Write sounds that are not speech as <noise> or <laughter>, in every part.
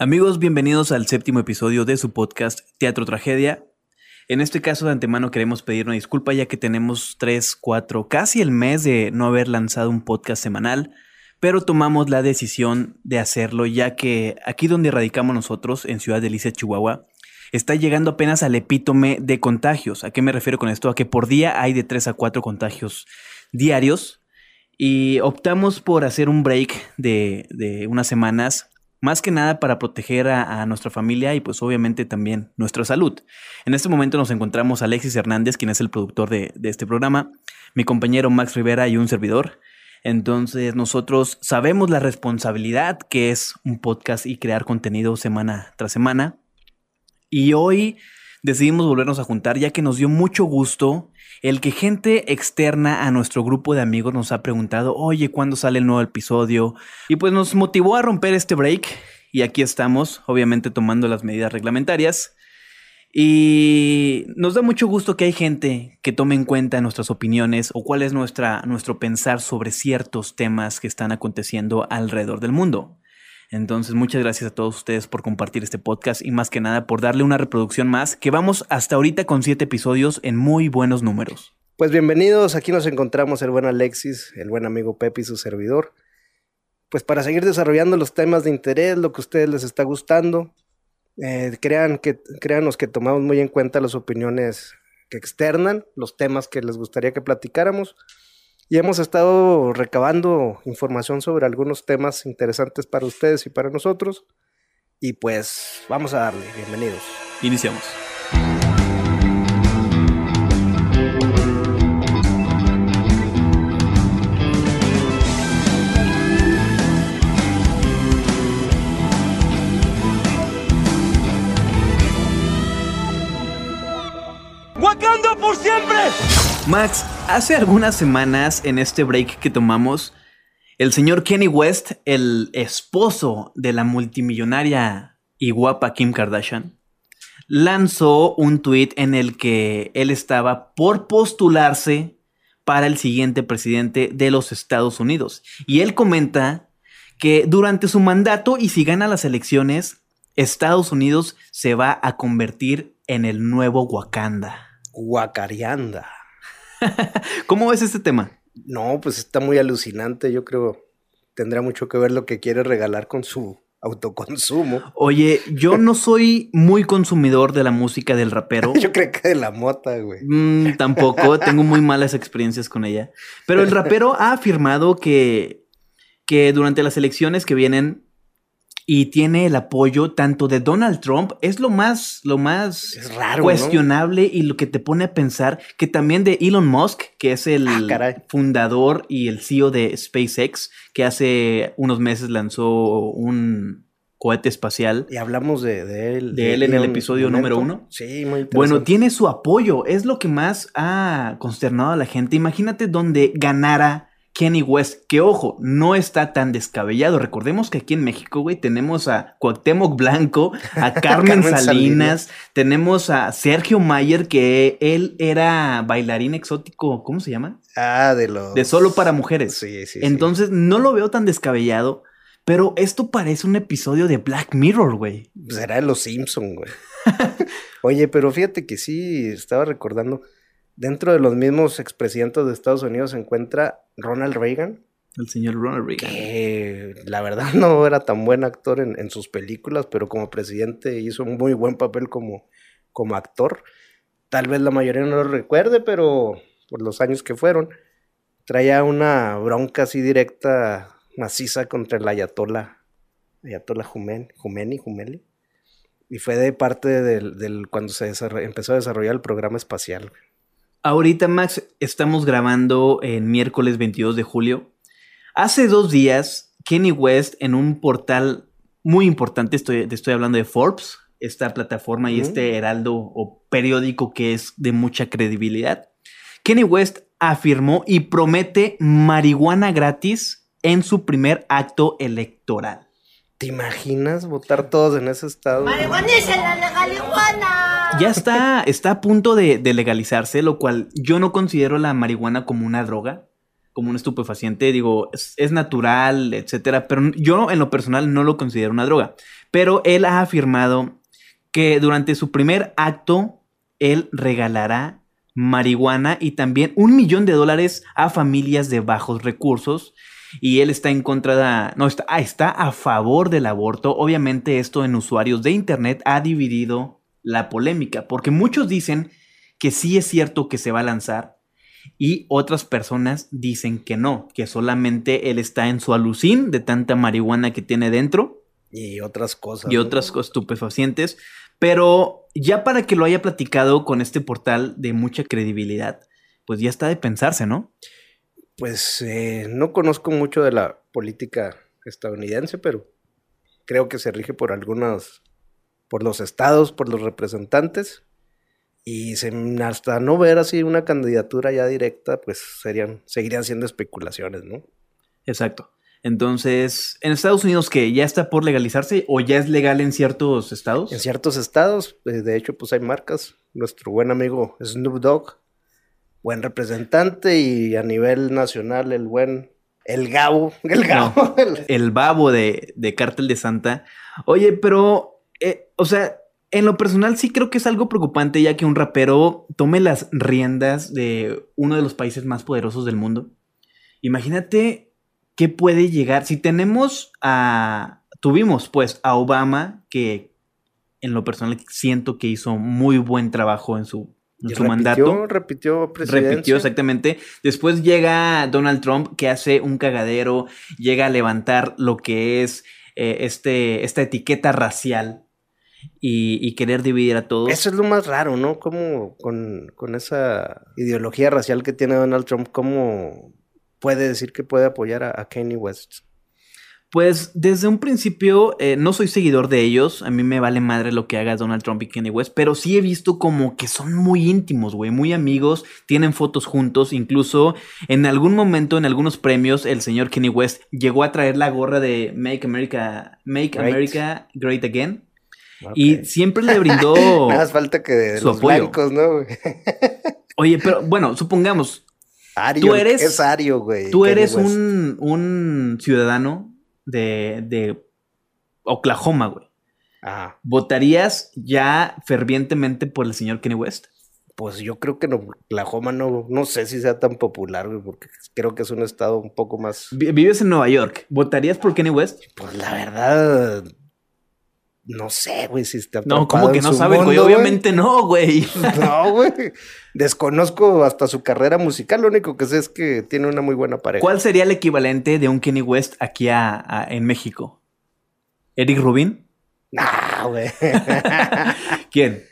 Amigos, bienvenidos al séptimo episodio de su podcast Teatro Tragedia. En este caso de antemano queremos pedir una disculpa ya que tenemos tres, cuatro, casi el mes de no haber lanzado un podcast semanal, pero tomamos la decisión de hacerlo ya que aquí donde radicamos nosotros, en Ciudad Delicia, Chihuahua, está llegando apenas al epítome de contagios. ¿A qué me refiero con esto? A que por día hay de tres a cuatro contagios diarios y optamos por hacer un break de, de unas semanas más que nada para proteger a, nuestra familia y pues obviamente también nuestra salud. En este momento nos encontramos Alexis Hernández, quien es el productor de, este programa, mi compañero Max Rivera y un servidor. Entonces nosotros sabemos la responsabilidad que es un podcast y crear contenido semana tras semana. Y hoy decidimos volvernos a juntar ya que nos dio mucho gusto el que gente externa a nuestro grupo de amigos nos ha preguntado, oye, ¿cuándo sale el nuevo episodio? Y pues nos motivó a romper este break y aquí estamos, obviamente tomando las medidas reglamentarias. Y nos da mucho gusto que hay gente que tome en cuenta nuestras opiniones o cuál es nuestra, nuestro pensar sobre ciertos temas que están aconteciendo alrededor del mundo. Entonces, muchas gracias a todos ustedes por compartir este podcast y más que nada por darle una reproducción más, que vamos hasta ahorita con siete episodios en muy buenos números. Pues bienvenidos, aquí nos encontramos el buen Alexis, el buen amigo Pepe y su servidor. Pues para seguir desarrollando los temas de interés, lo que a ustedes les está gustando, eh, crean que, créanos que tomamos muy en cuenta las opiniones que externan, los temas que les gustaría que platicáramos y hemos estado recabando información sobre algunos temas interesantes para ustedes y para nosotros. Y pues vamos a darle, bienvenidos. Iniciamos. ¡Wakanda por siempre! Max, hace algunas semanas en este break que tomamos, el señor Kenny West, el esposo de la multimillonaria y guapa Kim Kardashian, lanzó un tweet en el que él estaba por postularse para el siguiente presidente de los Estados Unidos. Y él comenta que durante su mandato y si gana las elecciones, Estados Unidos se va a convertir en el nuevo Wakanda. Wakarianda. <laughs> ¿Cómo ves este tema? No, pues está muy alucinante. Yo creo tendrá mucho que ver lo que quiere regalar con su autoconsumo. Oye, yo no soy muy consumidor de la música del rapero. <laughs> yo creo que de la mota, güey. Mm, tampoco, tengo muy malas experiencias con ella. Pero el rapero ha afirmado que, que durante las elecciones que vienen y tiene el apoyo tanto de Donald Trump, es lo más, lo más cuestionable y lo que te pone a pensar que también de Elon Musk, que es el ah, fundador y el CEO de SpaceX, que hace unos meses lanzó un cohete espacial. Y hablamos de, él. De, él en el episodio número uno. Sí, muy interesante. Bueno, tiene su apoyo, es lo que más ha consternado a la gente. Imagínate donde ganara Kenny West, que ojo, no está tan descabellado. Recordemos que aquí en México, güey, tenemos a Cuauhtémoc Blanco, a <laughs> Carmen, Salinas, tenemos a Sergio Mayer, que él era bailarín exótico, ¿cómo se llama? Ah, de los... De solo para mujeres. Sí, sí. Entonces, no lo veo tan descabellado, pero esto parece un episodio de Black Mirror, güey. Será de los Simpson, güey. <laughs> Oye, pero fíjate que sí, estaba recordando Dentro de los mismos expresidentes de Estados Unidos se encuentra Ronald Reagan. El señor Ronald Reagan. Que la verdad <laughs> no era tan buen actor en, sus películas, pero como presidente hizo un muy buen papel como, como actor. Tal vez la mayoría no lo recuerde, pero por los años que fueron, traía una bronca así directa, maciza contra el Ayatollah, Ayatollah Jumeni, Jumeli. Y fue de parte del, cuando se empezó a desarrollar el programa espacial. Ahorita, Max, estamos grabando en miércoles 22 de julio. Hace dos días, Kenny West en un portal muy importante, estoy, estoy hablando de Forbes, esta plataforma y este heraldo o periódico que es de mucha credibilidad. Kenny West afirmó y promete marihuana gratis en su primer acto electoral. ¿Te imaginas votar todos en ese estado? ¡Marihuanícela la marihuana! Ya está, está a punto de, legalizarse, lo cual yo no considero la marihuana como una droga. como un estupefaciente, digo, es, es, natural, etcétera, pero yo en lo personal no lo considero una droga. Pero él ha afirmado que durante su primer acto, él regalará marihuana y también un millón de dólares a familias de bajos recursos. Y él está en contra de, no, está, ah, está a favor del aborto. Obviamente esto en usuarios de Internet ha dividido la polémica, porque muchos dicen que sí es cierto que se va a lanzar y otras personas dicen que no, que solamente él está en su alucín de tanta marihuana que tiene dentro. Y otras cosas. Y otras estupefacientes. Pero ya para que lo haya platicado con este portal de mucha credibilidad, pues ya está de pensarse, ¿no? Pues eh, no conozco mucho de la política estadounidense, pero creo que se rige por algunos, por los estados, por los representantes. Y se, hasta no ver así una candidatura ya directa, pues serían, seguirían siendo especulaciones, ¿no? Exacto. Entonces, en Estados Unidos, que ya está por legalizarse o ya es legal en ciertos estados? En ciertos estados, eh, de hecho, pues hay marcas. Nuestro buen amigo Snoop Dogg, buen representante y a nivel nacional el buen, el Gabo, <laughs> el Gabo. el babo de, de Cártel de Santa. Oye, pero, eh, o sea, en lo personal sí creo que es algo preocupante ya que un rapero tome las riendas de uno de los países más poderosos del mundo. Imagínate ¿qué puede llegar? Si tenemos a, tuvimos pues a Obama, que en lo personal siento que hizo muy buen trabajo en su, su mandato. Repitió Repitió, exactamente. Después llega Donald Trump, que hace un cagadero, llega a levantar lo que es eh, este, esta etiqueta racial y, querer dividir a todos. Eso es lo más raro, ¿no? Como con, con esa ideología racial que tiene Donald Trump, cómo puede decir que puede apoyar a, a Kanye West? Pues desde un principio eh, no soy seguidor de ellos, a mí me vale madre lo que haga Donald Trump y Kanye West, pero sí he visto como que son muy íntimos, güey, muy amigos, tienen fotos juntos, incluso en algún momento en algunos premios el señor Kanye West llegó a traer la gorra de Make America, Make America Great Again. Y siempre le brindó. <laughs> Más falta que de los blancos, ¿no? <laughs> Oye, pero bueno, supongamos, tú eres, es Ario, güey. Tú eres un, ciudadano de, Oklahoma, güey. Ajá. ¿Votarías ya fervientemente por el señor Kenny West? Pues yo creo que en Oklahoma no, no sé si sea tan popular, güey, porque creo que es un estado un poco más. Vives en Nueva York. ¿Votarías por Kenny West? Pues la verdad, no sé, güey, si está. No, ¿cómo que no sabes, güey? Obviamente no, güey. <laughs> No, güey. Desconozco hasta su carrera musical. Lo único que sé es que tiene una muy buena pareja. ¿Cuál sería el equivalente de un Kenny West aquí a, en México? ¿Eric Rubin? No, güey. <laughs> ¿Quién?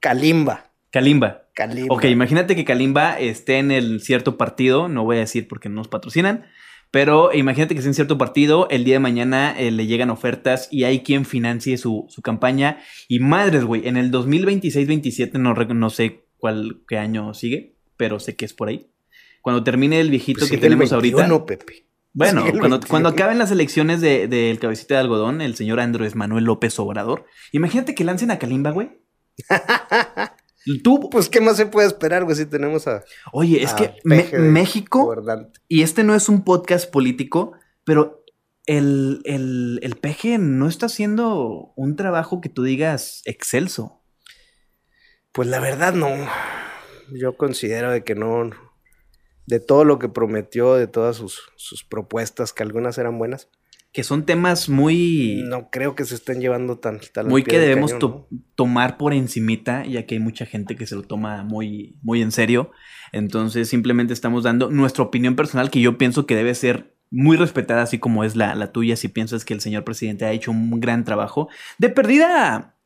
Kalimba. Kalimba. Kalimba. Ok, imagínate que Kalimba esté en el cierto partido. No voy a decir porque no nos patrocinan pero imagínate que es en cierto partido, el día de mañana eh, le llegan ofertas y hay quien financie su, campaña. Y madres, güey, en el 2026-27, no, no sé cuál qué año sigue, pero sé que es por ahí. Cuando termine el viejito pues que tenemos ahorita. No, Pepe. Bueno, cuando, cuando, acaben las elecciones del de, cabecita de algodón, el señor Andrés Manuel López Obrador, imagínate que lancen a Kalimba, güey. <laughs> Tú, pues, ¿qué más se puede esperar, güey, si tenemos a. Oye, es que México. Y este no es un podcast político, pero el, el, el peje no está haciendo un trabajo que tú digas excelso. Pues la verdad, no. Yo considero de que no. De todo lo que prometió, de todas sus, sus propuestas, que algunas eran buenas, que son temas muy... No creo que se estén llevando tan... muy que debemos tomar por encimita, ya que hay mucha gente que se lo toma muy, muy en serio. Entonces simplemente estamos dando nuestra opinión personal que yo pienso que debe ser muy respetada, así como es la, la tuya, si piensas que el señor presidente ha hecho un gran trabajo. De perdida,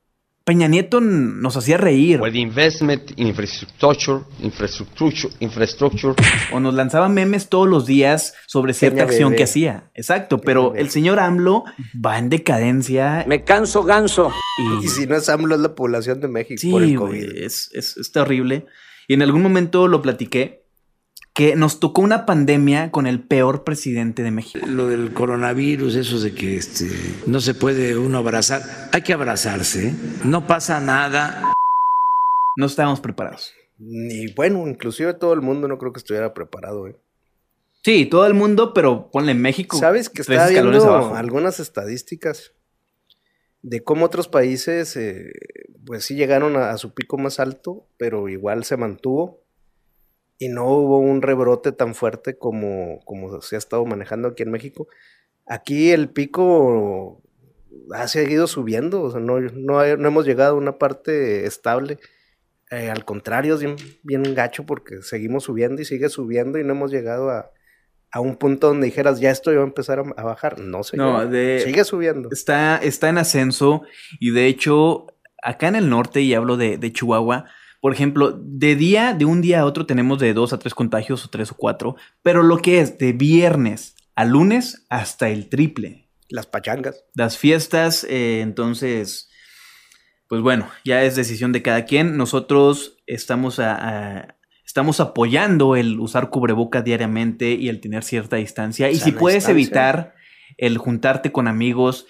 Peña Nieto nos hacía reír. O investment infrastructure, infrastructure, infrastructure. O nos lanzaba memes todos los días sobre cierta acción que hacía. Exacto, pero el señor AMLO va en decadencia. Me canso ganso. Y, si no es AMLO, es la población de México por el COVID. es, es, es terrible. Y en algún momento lo platiqué que nos tocó una pandemia con el peor presidente de México. Lo del coronavirus, eso de que este, no se puede uno abrazar, hay que abrazarse, ¿eh? no pasa nada. No estábamos preparados. Ni bueno, inclusive todo el mundo no creo que estuviera preparado. ¿eh? Sí, todo el mundo, pero ponle México. ¿Sabes que escalones viendo abajo. algunas estadísticas de cómo otros países, eh, pues sí llegaron a, a su pico más alto, pero igual se mantuvo y no hubo un rebrote tan fuerte como, como se ha estado manejando aquí en México. Aquí el pico ha seguido subiendo, o sea, no, no, hay- no hemos llegado a una parte estable. Eh, al contrario, es bien, bien gacho porque seguimos subiendo y sigue subiendo y no hemos llegado a, a un punto donde dijeras, ya esto va a empezar a, a bajar. No, señor. No, Sigue subiendo. Está, está en ascenso y de hecho, acá en el norte, y hablo de, de Chihuahua, por ejemplo, de día, de un día a otro tenemos de dos a tres contagios o tres o cuatro, pero lo que es de viernes a lunes hasta el triple. Las pachangas. Las fiestas, eh, entonces, pues bueno, ya es decisión de cada quien. Nosotros estamos, a- a- estamos apoyando el usar cubreboca diariamente y el tener cierta distancia. Y si puedes distancia. evitar el juntarte con amigos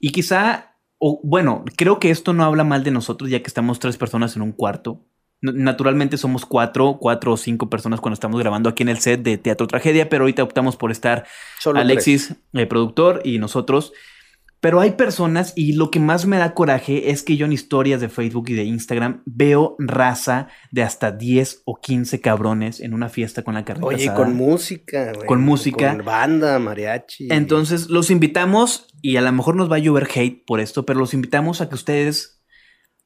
y quizá, o bueno, creo que esto no habla mal de nosotros ya que estamos tres personas en un cuarto. Naturalmente somos cuatro, cuatro o cinco personas cuando estamos grabando aquí en el set de Teatro Tragedia, pero ahorita optamos por estar Solo Alexis, el productor, y nosotros. Pero hay personas, y lo que más me da coraje es que yo en historias de Facebook y de Instagram veo raza de hasta 10 o 15 cabrones en una fiesta con la carne Oye, asada. con música. güey, Con música. Con banda, mariachi. Entonces, los invitamos, y a lo mejor nos va a llover hate por esto, pero los invitamos a que ustedes,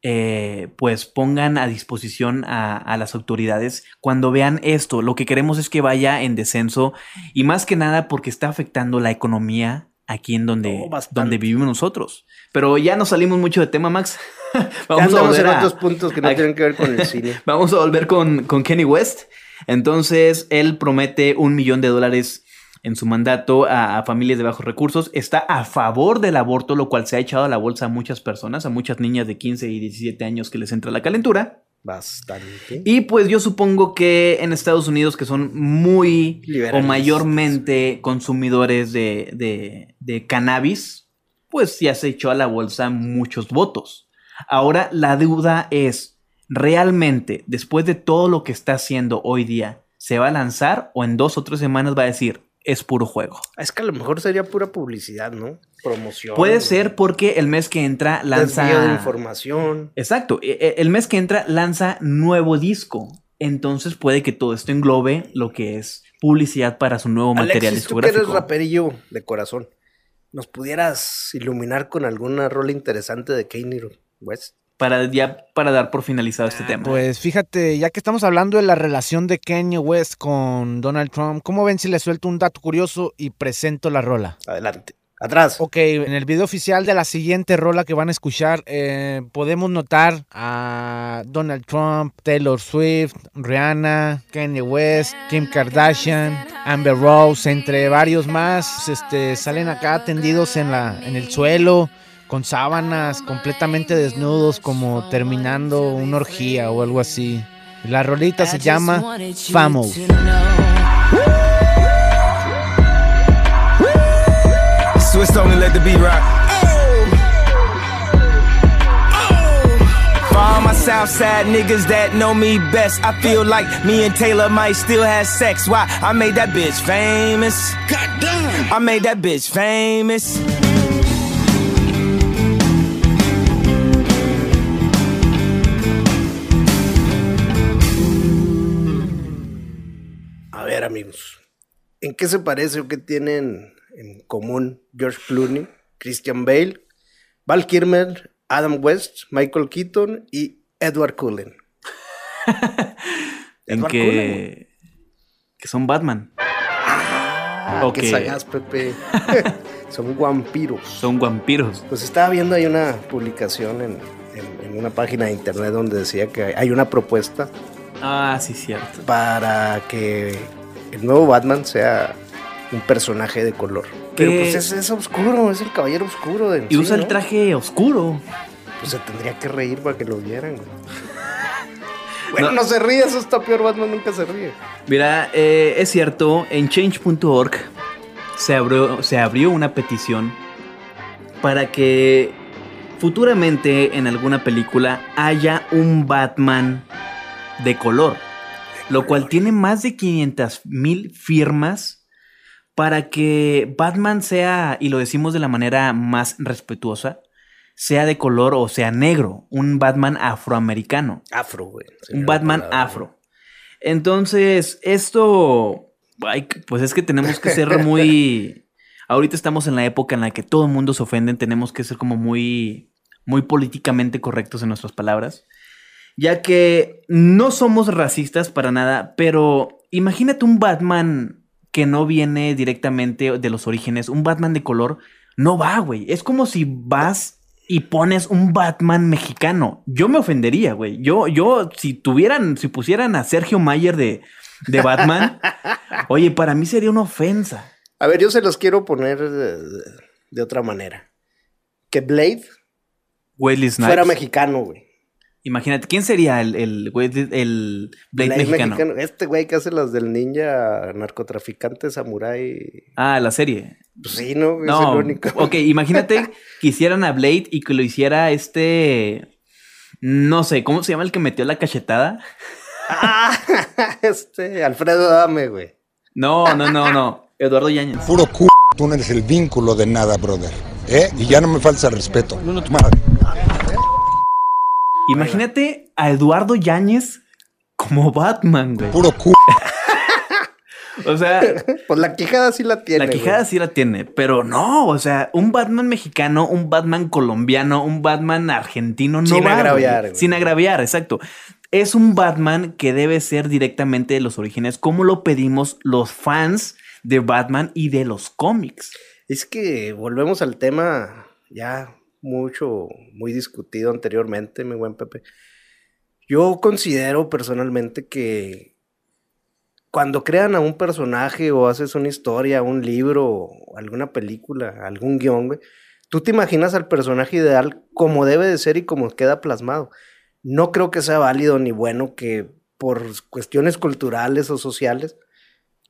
eh, pues, pongan a disposición a, a las autoridades cuando vean esto. Lo que queremos es que vaya en descenso, y más que nada porque está afectando la economía aquí en donde, Oh, donde vivimos nosotros. Pero ya nos salimos mucho de tema, Max. <laughs> Ya Vamos a volver a- otros puntos que no a- tienen que ver con el <laughs> cine. Vamos a volver con, con Kenny West. Entonces, él promete un millón de dólares en su mandato a, a familias de bajos recursos. Está a favor del aborto, lo cual se ha echado a la bolsa a muchas personas, a muchas niñas de 15 y 17 años que les entra la calentura. Bastante. Y pues yo supongo que en Estados Unidos, que son muy o mayormente consumidores de, de- de cannabis, pues ya se echó a la bolsa muchos votos. Ahora la duda es, ¿realmente después de todo lo que está haciendo hoy día, se va a lanzar o en dos o tres semanas va a decir, es puro juego? Es que a lo mejor sería pura publicidad, ¿no? Promoción. Puede ser porque el mes que entra lanza... Desvío de información. Exacto. e- e- El mes que entra lanza nuevo disco. Entonces puede que todo esto englobe lo que es publicidad para su nuevo material Alexis, tú que eres discográfico. raperillo de corazón, ¿nos pudieras iluminar con alguna rola interesante de Kanye West? Para ya para dar por finalizado este tema. Pues fíjate, ya que estamos hablando de la relación de Kanye West con Donald Trump, ¿cómo ven si le suelto un dato curioso y presento la rola? Adelante. Atrás. Ok, en el video oficial de la siguiente rola que van a escuchar, eh, podemos notar a Donald Trump, Taylor Swift, Rihanna, Kanye West, Kim Kardashian, Amber Rose, entre varios más. Este, salen acá tendidos en, la, en el suelo, con sábanas, completamente desnudos, como terminando una orgía o algo así. La rolita se llama Famous. Switch on and let the beat rock. For all my Southside niggas that know me best, I feel like me and Taylor might still have sex. Why? I made that bitch famous. Goddamn. I made that bitch famous. Amigos. ¿En qué se parece o qué tienen en común George Clooney, Christian Bale, Val Kilmer, Adam West, Michael Keaton y Edward Cullen? <laughs> en que, que son Batman. Ah, Ok. qué Pepe. <laughs> Son vampiros. Son vampiros. Pues estaba viendo ahí una publicación en, en- en una página de internet donde decía que hay una propuesta Ah, sí, cierto. para que el nuevo Batman sea un personaje de color. Pero ¿Qué? pues es, es oscuro, es el caballero oscuro de Y sí, usa el traje oscuro. Pues se tendría que reír para que lo vieran. güey. <laughs> Bueno, no. se ríe, eso está peor, Batman nunca se ríe. Mira, eh, es cierto, en change.org se abrió, se abrió una petición para que futuramente en alguna película haya un Batman de color, lo cual tiene más de 500 mil firmas para que Batman sea, y lo decimos de la manera más respetuosa, sea de color o sea negro, un Batman afroamericano. Afro, güey. Un Batman afro. Entonces, esto, pues es que tenemos que ser muy... <laughs> Ahorita estamos en la época en la que todo el mundo se ofende, tenemos que ser como muy, muy políticamente correctos en nuestras palabras, ya que no somos racistas para nada, pero imagínate un Batman que no viene directamente de los orígenes, un Batman de color, no va, güey. Es como si vas y pones un Batman mexicano. Yo me ofendería, güey. Yo, yo, si tuvieran, si pusieran a Sergio Mayer de, de Batman, <laughs> oye, para mí sería una ofensa. A ver, yo se los quiero poner de, de otra manera. Que Blade Snipes. fuera mexicano, güey. Imagínate, ¿quién sería el, el, güey el Blade, Blade mexicano? Este güey que hace las del ninja narcotraficante samurái. Ah, la serie. Pues sí, ¿no? Es No, el único. ok, imagínate <laughs> que hicieran a Blade y que lo hiciera este. No sé, ¿cómo se llama el que metió la cachetada? <laughs> Ah, este, Alfredo Dame, güey. No, no, no, no. Eduardo Yáñez. Puro c... Tú no eres el vínculo de nada, brother. ¿Eh? Y ya no me falta respeto. Madre. Imagínate a Eduardo Yáñez como Batman, güey. Puro c... <laughs> O sea, <laughs> Pues la quijada sí la tiene. la quijada güey. sí la tiene, pero no, o sea, un Batman mexicano, un Batman colombiano, un Batman argentino, no Sin va, güey. agraviar, güey. Sin agraviar, exacto. Es un Batman que debe ser directamente de los orígenes, como lo pedimos los fans de Batman y de los cómics. Es que volvemos al tema ya mucho, muy discutido anteriormente, mi buen Pepe. Yo considero personalmente que cuando crean a un personaje o haces una historia, un libro, alguna película, algún guion, güey, tú te imaginas al personaje ideal como debe de ser y como queda plasmado. No creo que sea válido ni bueno que por cuestiones culturales o sociales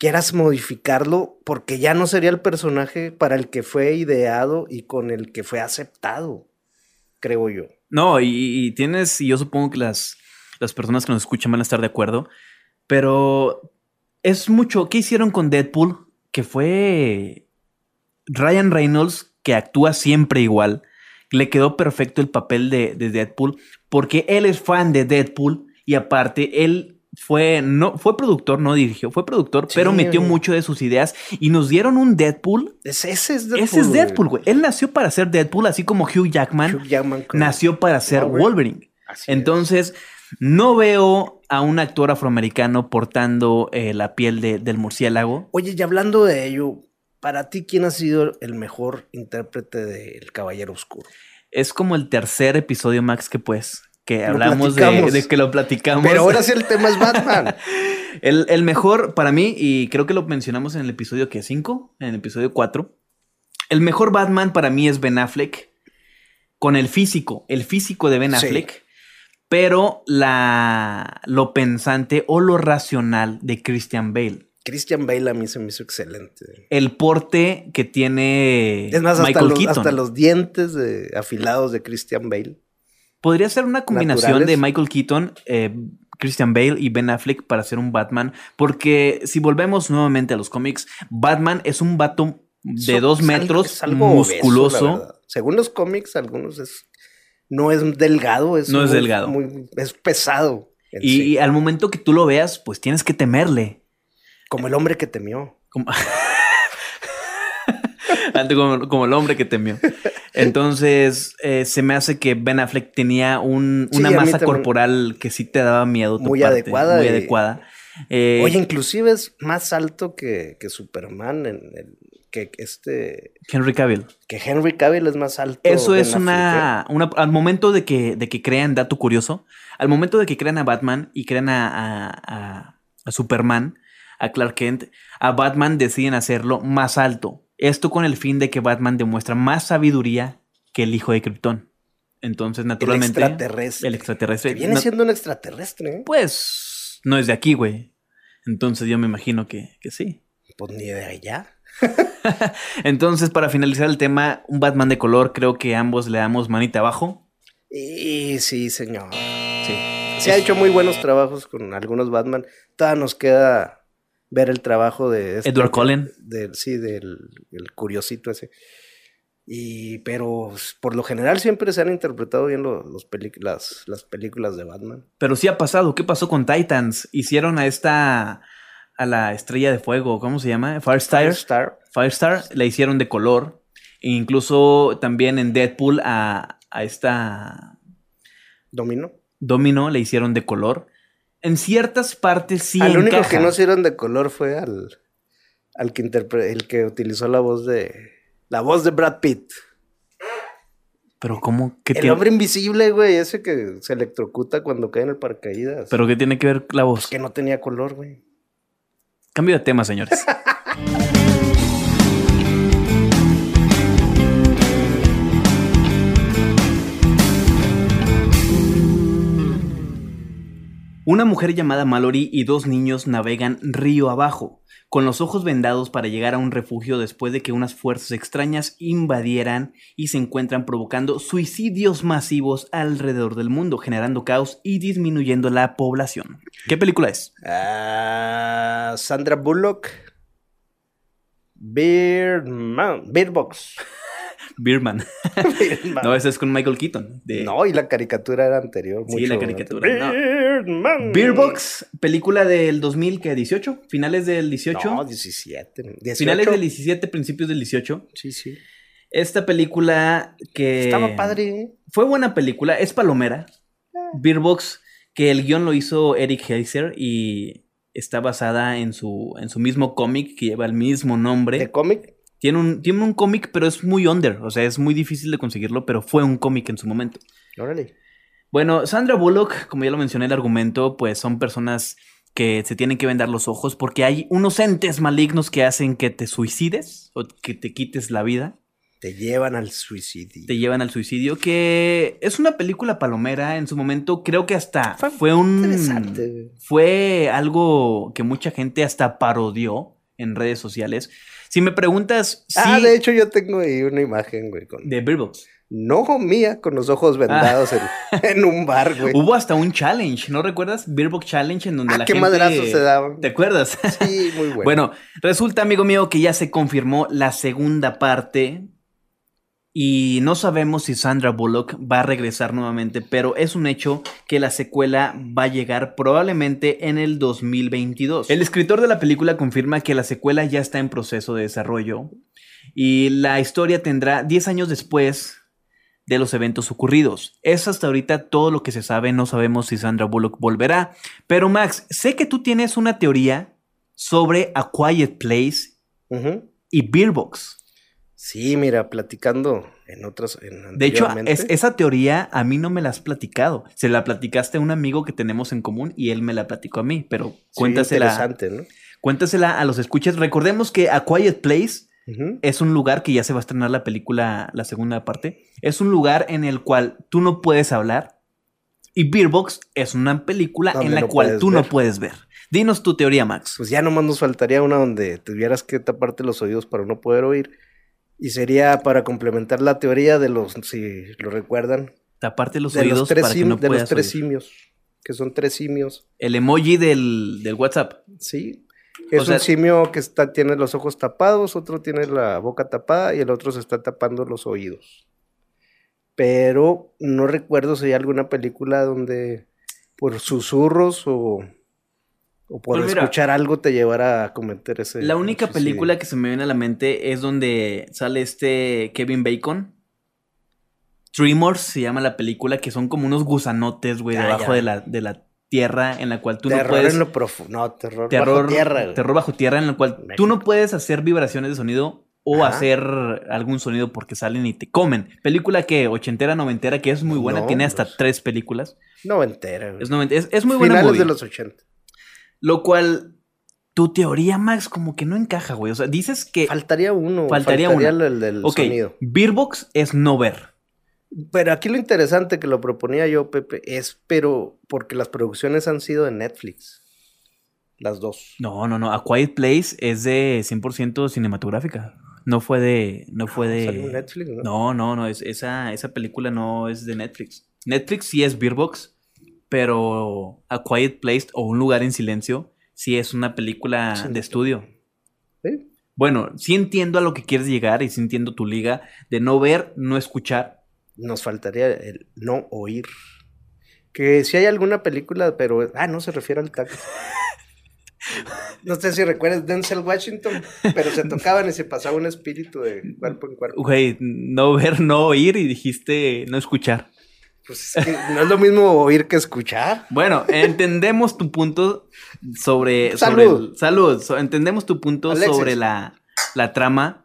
quieras modificarlo porque ya no sería el personaje para el que fue ideado y con el que fue aceptado, creo yo. No, y, tienes, y yo supongo que las, las personas que nos escuchan van a estar de acuerdo, pero es mucho. ¿Qué hicieron con Deadpool? Que fue Ryan Reynolds, que actúa siempre igual. Le quedó perfecto el papel de, de Deadpool, porque él es fan de Deadpool y aparte él fue, no, fue productor, no dirigió, fue productor, Sí, pero metió güey. mucho de sus ideas y nos dieron un Deadpool. Es- ese es Deadpool. Ese es Deadpool, güey. Él nació para ser Deadpool, así como Hugh Jackman Hugh Jackman con- nació para ser Wolverine. Wolverine. Así es. Entonces, no veo a un actor afroamericano portando eh, la piel de- del murciélago. Oye, y hablando de ello, para ti, ¿quién ha sido el mejor intérprete del Caballero Oscuro? Es como el tercer episodio, Max, que pues, que hablamos de, que lo platicamos. Pero ahora sí el tema es Batman. <laughs> el, el mejor para mí, y creo que lo mencionamos en el episodio que 5, en el episodio 4. El mejor Batman para mí es Ben Affleck. Con el físico, el físico de Ben Sí. Affleck. Pero la, lo pensante o lo racional de Christian Bale. Christian Bale a mí se me hizo excelente. el porte que tiene Es más, hasta Michael los, Keaton. hasta los dientes de- afilados de Christian Bale. Podría ser una combinación naturales. de Michael Keaton, eh, Christian Bale y Ben Affleck para hacer un Batman. Porque si volvemos nuevamente a los cómics, Batman es un vato de So- dos metros, es algo musculoso. Según los cómics, algunos es no es delgado, es No es delgado. muy- es pesado. y, sí. y al momento que tú lo veas, pues tienes que temerle. como el hombre que temió. Como, <laughs> como el hombre que temió. <laughs> Entonces, eh, se me hace que Ben Affleck tenía un- una masa corporal que sí te daba miedo. Muy adecuada Muy y- adecuada. Eh, Oye, inclusive es más alto que, que Superman, en el- que este, Henry Cavill. que Henry Cavill es más alto. Eso es Affleck, ¿eh? una, una- Al momento de que, de que crean, dato curioso, al momento de que crean a Batman y crean a, a- a- a Superman, a Clark Kent, a Batman deciden hacerlo más alto. Esto con el fin de que Batman demuestra más sabiduría que el hijo de Krypton. Entonces, El naturalmente. extraterrestre. El extraterrestre. Que viene No- siendo un extraterrestre, ¿eh? Pues no es de aquí, güey. Entonces yo me imagino que, que sí. Pues ni de allá. <laughs> Entonces, para finalizar el tema, un Batman de color, creo que ambos le damos manita abajo. Y sí, señor. Sí. Se ha hecho muy buenos trabajos con algunos Batman. Todavía nos queda ver el trabajo de... este- Edward Cullen. del- sí, del el curiosito ese. Y, pero por lo general siempre se han interpretado bien lo- los las, las películas de Batman. Pero sí ha pasado. ¿Qué pasó con Titans? Hicieron a esta. a la estrella de fuego. ¿Cómo se llama? Firestar. Star. Firestar. La hicieron de color. E incluso también en Deadpool a, a esta. Domino. Domino le hicieron de color. En ciertas partes sí. al único que no hicieron de color fue al, al que el que utilizó la voz de la voz de Brad Pitt. Pero ¿cómo? ¿Qué El tiene- hombre invisible, güey, ese que se electrocuta cuando cae en el paracaídas. ¿Pero qué tiene que ver la voz? que no tenía color, güey. Cambio de tema, señores. <laughs> Una mujer llamada Mallory y dos niños navegan río abajo, con los ojos vendados para llegar a un refugio después de que unas fuerzas extrañas invadieran y se encuentran provocando suicidios masivos alrededor del mundo, generando caos y disminuyendo la población. ¿Qué película es? Ah, Sandra Bullock. Birdman. Beardbox. <laughs> Birdman. <laughs> Birdman. No, ese es con Michael Keaton. de- No, y la caricatura era anterior. Sí, la caricatura, no. Birdman. Beer Box, película del 2000, ¿qué? ¿18? ¿Finales del 18? No, 17. 18. Finales del 17, principios del 18. Sí, sí. Esta película que... Estaba padre, ¿eh? Fue buena película, es palomera. Beer Box, que el guion lo hizo Eric Heiser y está basada en su, en su mismo cómic que lleva el mismo nombre. ¿De cómic? Tiene un, tiene un cómic, pero es muy under, o sea, es muy difícil de conseguirlo, pero fue un cómic en su momento. Órale. Bueno, Sandra Bullock, como ya lo mencioné el argumento, pues son personas que se tienen que vendar los ojos porque hay unos entes malignos que hacen que te suicides o que te quites la vida, Te llevan al suicidio. te llevan al suicidio, que es una película palomera en su momento, creo que hasta Fue fue, un... interesante, güey. Fue algo que mucha gente hasta parodió en redes sociales. Si me preguntas si... Ah, de hecho yo tengo ahí una imagen, güey, con... de Bird Box. No mía, con los ojos vendados en, <laughs> en un bar, güey. Hubo hasta un challenge, ¿no recuerdas? Beer Box Challenge en donde Ah, la qué gente... madrazos se daban. ¿Te acuerdas? Sí, muy <laughs> bueno. Bueno, resulta, amigo mío, que ya se confirmó la segunda parte. Y no sabemos si Sandra Bullock va a regresar nuevamente, pero es un hecho que la secuela va a llegar probablemente en el 2022. El escritor de la película confirma que la secuela ya está en proceso de desarrollo y la historia tendrá 10 años después de los eventos ocurridos. Es hasta ahorita todo lo que se sabe, no sabemos si Sandra Bullock volverá. Pero Max, sé que tú tienes una teoría sobre A Quiet Place y Beerbox. Sí, mira, platicando en otras. En De hecho, es- esa teoría a mí no me la has platicado. Se la platicaste a un amigo que tenemos en común y él me la platicó a mí, pero Sí, cuéntasela, interesante, ¿no? cuéntasela a los escuchas. Recordemos que A Quiet Place Es un lugar que ya se va a estrenar la película, la segunda parte. Es un lugar en el cual tú no puedes hablar. Y Beerbox es una película en la cual tú no puedes ver. Dinos tu teoría, Max. Pues ya nomás nos faltaría una donde tuvieras que taparte los oídos para no poder oír. Y sería para complementar la teoría de los, si lo recuerdan, Taparte los de oídos los tres, para que no de los tres oír. simios. Que son tres simios. El emoji del, del WhatsApp. Sí. Es O sea- un simio que está, tiene los ojos tapados, otro tiene la boca tapada y el otro se está tapando los oídos. Pero no recuerdo si hay alguna película donde por susurros o, o por Pues mira, escuchar algo te llevara a cometer ese. La única suicidio. película que se me viene a la mente es donde sale este Kevin Bacon. Tremors se llama la película, que son como unos gusanotes, güey, Ah, debajo ya. de la, de la tierra en la cual tú terror no puedes... en lo profundo. No, terror, terror, bajo tierra. güey. terror bajo tierra en la cual tú no puedes hacer vibraciones de sonido o Ajá. hacer algún sonido porque salen y te comen. Película que ochentera, noventera, que es muy buena, No, tiene hasta pues. tres películas. Noventera. güey. Es, es, es muy buena Finales movie. de los 80. Lo cual, tu teoría, Max, como que no encaja, güey. O sea, dices que... Faltaría uno. Faltaría Faltaría, una. el del sonido. Beerbox es no ver. Pero aquí lo interesante que lo proponía yo, Pepe, es, pero porque las producciones han sido de Netflix. Las dos. No, no, no. A Quiet Place es de 100% cinematográfica. No fue de. No fue de. Salió en Netflix, ¿no? No, no, no. Es, esa, esa película no es de Netflix. Netflix sí es Beerbox, pero A Quiet Place o Un lugar en silencio sí es una película Sí, de estudio. ¿Sí? Bueno, sí entiendo a lo que quieres llegar y sí entiendo tu liga de no ver, no escuchar. Nos faltaría el no oír. Que si hay alguna película, pero. Ah, no se refiere al tacto. <laughs> No sé si recuerdas Denzel Washington, pero se tocaban y se pasaba un espíritu de cuerpo en cuerpo. Güey, no ver, no oír y dijiste no escuchar. Pues es que no es lo mismo oír que escuchar. Bueno, entendemos tu punto sobre. Salud. sobre el- salud. Entendemos tu punto Alexis. sobre la, la trama.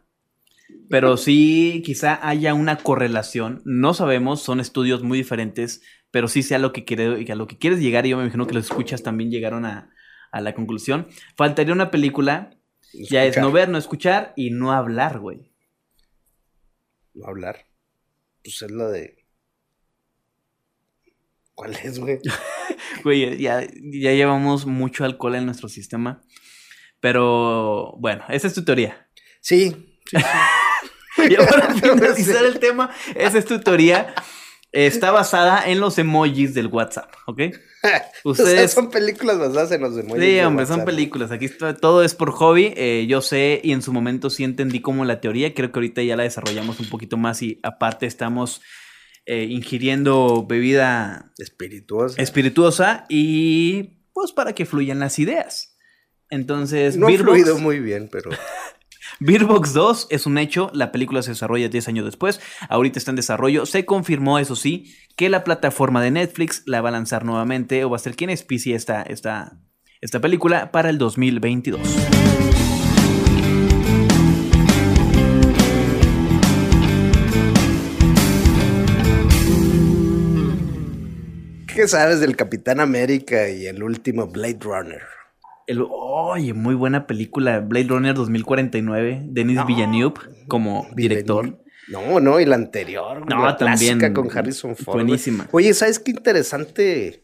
Pero sí, quizá haya una correlación. No sabemos, son estudios muy diferentes. Pero sí sé a lo que, quiere, a lo que quieres llegar. Y yo me imagino que los escuchas también llegaron a, a la conclusión. Faltaría una película. Ya es no ver, no escuchar y no hablar, güey. no hablar. Pues es la de. ¿Cuál es, güey? <laughs> Güey, ya, ya llevamos mucho alcohol en nuestro sistema. Pero bueno, esa es tu teoría. Sí. sí, sí. Y <laughs> para finalizar el tema, esa es tu teoría. Está basada en los emojis del WhatsApp, ¿ok? <laughs> O sea, Ustedes. son películas basadas en los demonios. Sí, hombre, son WhatsApp. películas. Aquí todo es por hobby. Eh, yo sé y en su momento sí entendí como la teoría. Creo que ahorita ya la desarrollamos un poquito más y aparte estamos eh, ingiriendo bebida Espirituosa. espirituosa y pues para que fluyan las ideas. Entonces, no ha fluido muy bien, pero. <laughs> Beerbox 2 es un hecho, la película se desarrolla 10 años después, ahorita está en desarrollo, se confirmó, eso sí, que la plataforma de Netflix la va a lanzar nuevamente o va a ser quien auspicie esta, esta, esta película para el 2022. ¿Qué sabes del Capitán América y el último Blade Runner? El, oye, muy buena película, Blade Runner 2049, Denis No. Villeneuve como director. No, no, y la anterior. No, la también. clásica con Harrison Ford. Buenísima. Oye, ¿sabes qué interesante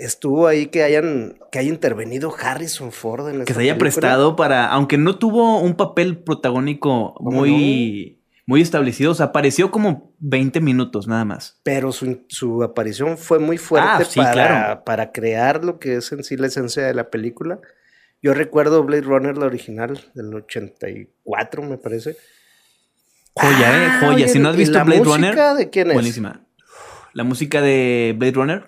estuvo ahí que hayan que haya intervenido Harrison Ford en Que se haya película? prestado para, aunque no tuvo un papel protagónico ¿Cómo muy, muy establecido, o sea, apareció como 20 minutos nada más. Pero su, su aparición fue muy fuerte Ah, sí, para, claro. para crear lo que es en sí la esencia de la película. Yo recuerdo Blade Runner, la original, del 84, me parece. Joya, eh, Ah, joya. oye, si no has ¿y visto la Blade música Runner, de quién es? buenísima. La música de Blade Runner,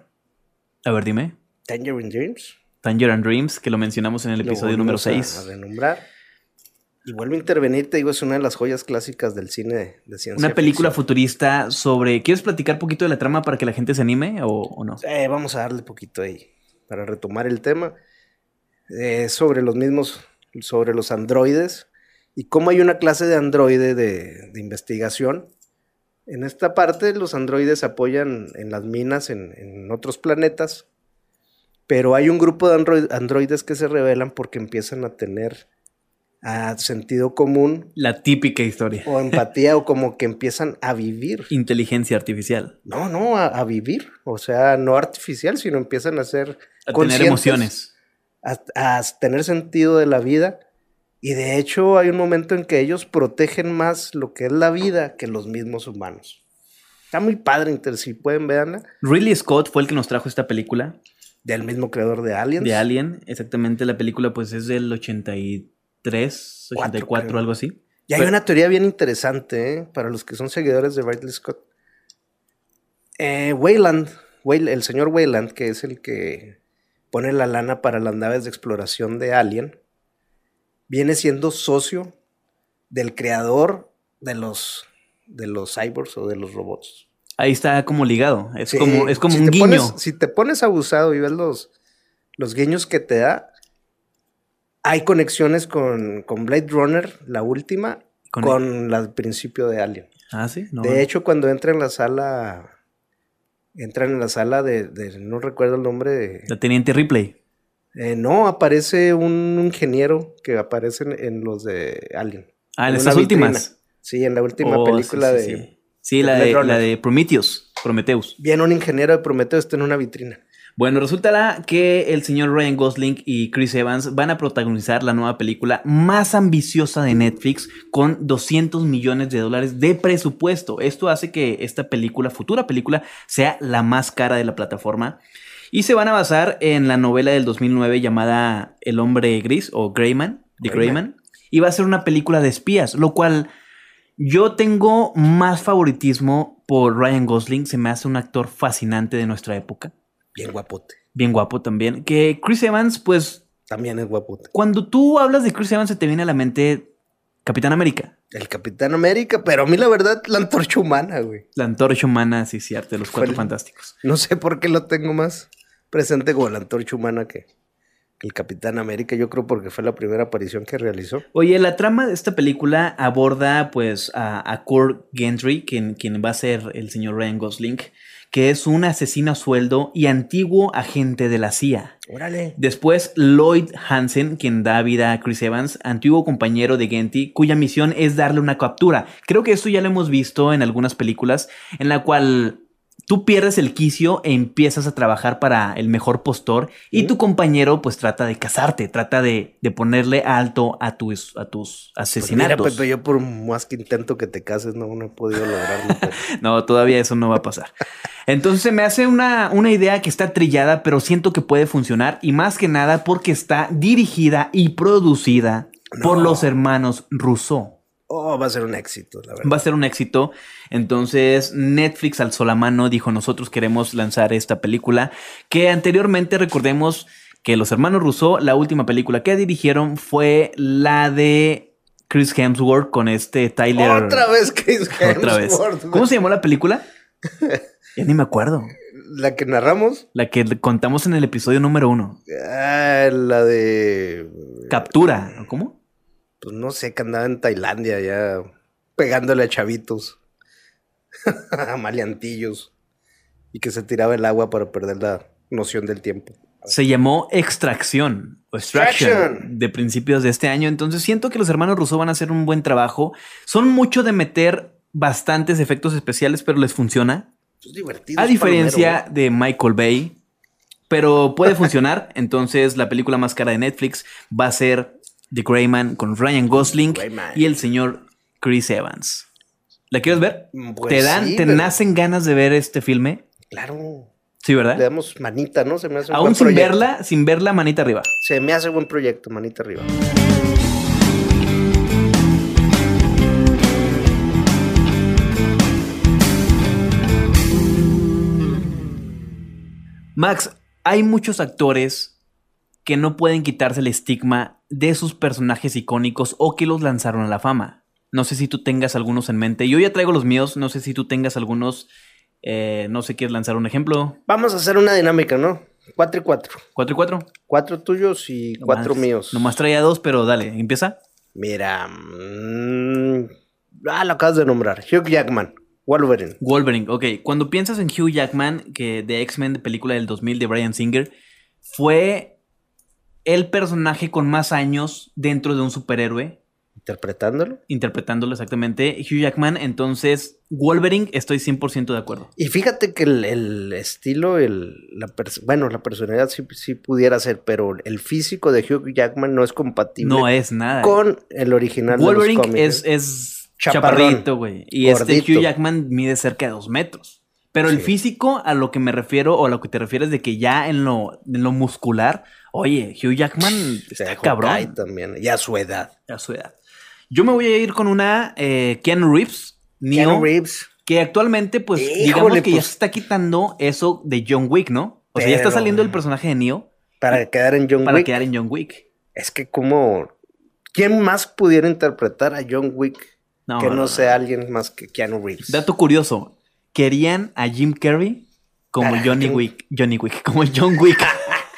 a ver, dime. Tangerine James. Tangerine Dreams, que lo mencionamos en el Lo episodio número volvimos a- 6. A, renombrar. Y vuelvo a intervenir, te digo, es una de las joyas clásicas del cine de, ciencia Una película ficción. futurista sobre. ¿Quieres platicar poquito de la trama para que la gente se anime o, o no? Eh, vamos a darle poquito ahí para retomar el tema. Eh, sobre los mismos, sobre los androides y cómo hay una clase de androide de, de investigación. En esta parte los androides apoyan en las minas en, en otros planetas, pero hay un grupo de android- androides que se rebelan porque empiezan a tener ah, sentido común La típica historia. o empatía o como que empiezan a vivir. Inteligencia artificial. No, no, a, a vivir. O sea, no artificial, sino empiezan a ser A tener emociones. A, a tener sentido de la vida. Y de hecho hay un momento en que ellos protegen más lo que es la vida que los mismos humanos. Está muy padre, inter- si pueden verla. Ridley Scott fue el que nos trajo esta película Del mismo creador de Aliens. de Alien. Exactamente, la película pues es del 83, Cuatro, 84, creo. algo así. Y hay Pero- una teoría bien interesante, ¿eh? para los que son seguidores de Ridley Scott. Eh, Wayland, Way- el señor Wayland, que es el que pone la lana para las naves de exploración de Alien, viene siendo socio del creador de los, de los cyborgs o de los robots. Ahí está como ligado. Es Sí, como, es como si un guiño. pones- si te pones abusado y ves los, los guiños que te da, hay conexiones con, con Blade Runner, la última, Con- con, la del principio de Alien. Ah, sí. No. De hecho, cuando entra en la sala, entran en la sala de, de- no recuerdo el nombre, de- La Teniente Ripley. eh, no, aparece un ingeniero que aparece en, en los de Alien. Ah, en En vitrina. últimas. Sí, en la última Oh, película sí, de... sí, sí. Sí, de la, de, la de Prometheus. Prometheus. Viene un ingeniero de Prometeo, está en una vitrina. Bueno, resulta que el señor Ryan Gosling y Chris Evans van a protagonizar la nueva película más ambiciosa de Netflix con 200 millones de dólares de presupuesto. Esto hace que esta película, futura película, sea la más cara de la plataforma. Y se van a basar en la novela del 2009 llamada El hombre gris o Greyman, de Greyman. Y va a ser una película de espías, lo cual yo tengo más favoritismo por Ryan Gosling. Se me hace un actor fascinante de nuestra época. Bien guapote. Bien guapo también. Que Chris Evans, pues, También es guapote. cuando tú hablas de Chris Evans se te viene a la mente Capitán América. El Capitán América, pero a mí la verdad, la antorcha humana, güey. La antorcha humana, sí, cierto, de los cuatro fantásticos. No sé por qué lo tengo más presente como la antorcha humana que, que el Capitán América. Yo creo porque fue la primera aparición que realizó. Oye, la trama de esta película aborda pues a, a Kurt Gentry, quien, quien va a ser el señor Ryan Gosling, que es un asesino a sueldo y antiguo agente de la CIA. Órale. Después Lloyd Hansen, quien da vida a Chris Evans, antiguo compañero de Genty, cuya misión es darle una captura. Creo que esto ya lo hemos visto en algunas películas, en la cual tú pierdes el quicio e empiezas a trabajar para el mejor postor y tu compañero pues trata de casarte, trata de, de ponerle alto a tus, a tus Pues mira, asesinatos. Pepe, yo por más que intento que te cases, no, no he podido lograrlo. <laughs> No, todavía eso no va a pasar. Entonces se me hace una, una idea que está trillada, pero siento que puede funcionar y más que nada porque está dirigida y producida por los hermanos Rousseau. Oh, va a ser un éxito, la verdad. Va a ser un éxito. Entonces Netflix alzó la mano, dijo nosotros queremos lanzar esta película que anteriormente recordemos que los hermanos Rousseau, la última película que dirigieron fue la de Chris Hemsworth con este Tyler. Otra vez Chris <laughs> Otra vez. Hemsworth. ¿Cómo se llamó la película? <laughs> Ya ni me acuerdo. La que narramos. La que contamos en el episodio número uno. Ah, la de. Captura. ¿o ¿Cómo? Pues no sé, que andaba en Tailandia ya pegándole a chavitos. <laughs> a maleantillos. Y que se tiraba el agua para perder la noción del tiempo. Se llamó Extracción o Extraction Extraction. de principios de este año. Entonces siento que los hermanos Rousseau van a hacer un buen trabajo. Son mucho de meter bastantes efectos especiales, pero les funciona. Es divertido. A diferencia palomero, de Michael Bay. Pero puede funcionar. <laughs> Entonces la película más cara de Netflix va a ser The Greyman con Ryan Gosling Greyman. y el señor Chris Evans. ¿La quieres ver? Pues ¿Te dan, sí, te pero- nacen ganas de ver este filme? Claro. Sí, ¿verdad? Le damos manita, ¿no? Se me hace un Aún buen sin proyecto. verla, sin verla, manita arriba. Se me hace buen proyecto, manita arriba. Max, hay muchos actores que no pueden quitarse el estigma de sus personajes icónicos o que los lanzaron a la fama. No sé si tú tengas algunos en mente. Yo ya traigo los míos. No sé si tú tengas algunos. eh, no sé, ¿quieres lanzar un ejemplo? Vamos a hacer una dinámica, ¿no? Cuatro y cuatro. ¿Cuatro y cuatro? Cuatro tuyos y cuatro míos. Nomás traía dos, pero dale, empieza. Mira. mm, ah, lo acabas de nombrar. Hugh Jackman. Wolverine. Wolverine, ok. Cuando piensas en Hugh Jackman, que de X-Men, de película del 2000 de Brian Singer, fue el personaje con más años dentro de un superhéroe, Interpretándolo. interpretándolo exactamente. Hugh Jackman, entonces Wolverine, estoy 100% de acuerdo. Y fíjate que el, el estilo, el, la bueno, la personalidad sí, sí pudiera ser, pero el físico de Hugh Jackman no es compatible No es nada. con el original de Wolverine los cómics. es, es chaparrito, güey. Y este. Hugh Jackman mide cerca de dos metros. Pero el físico, a lo que me refiero, o a lo que te refieres de que ya en lo, en lo muscular, oye, Hugh Jackman está cabrón. también, y a su edad. a su edad. Yo me voy a ir con una eh, Keanu Reeves, Neo, Keanu Reeves. que actualmente, pues, Híjole, digamos que ya pues. se está quitando eso de John Wick, ¿no? O sea, ya está saliendo el personaje de Neo Para quedar en John para Wick. quedar en John Wick. Es que como... ¿Quién más pudiera interpretar a John Wick No, que no, no, no. sea alguien más que Keanu Reeves? Dato curioso, querían a Jim Carrey como Para Johnny John- Wick, Johnny Wick, <laughs> como John Wick.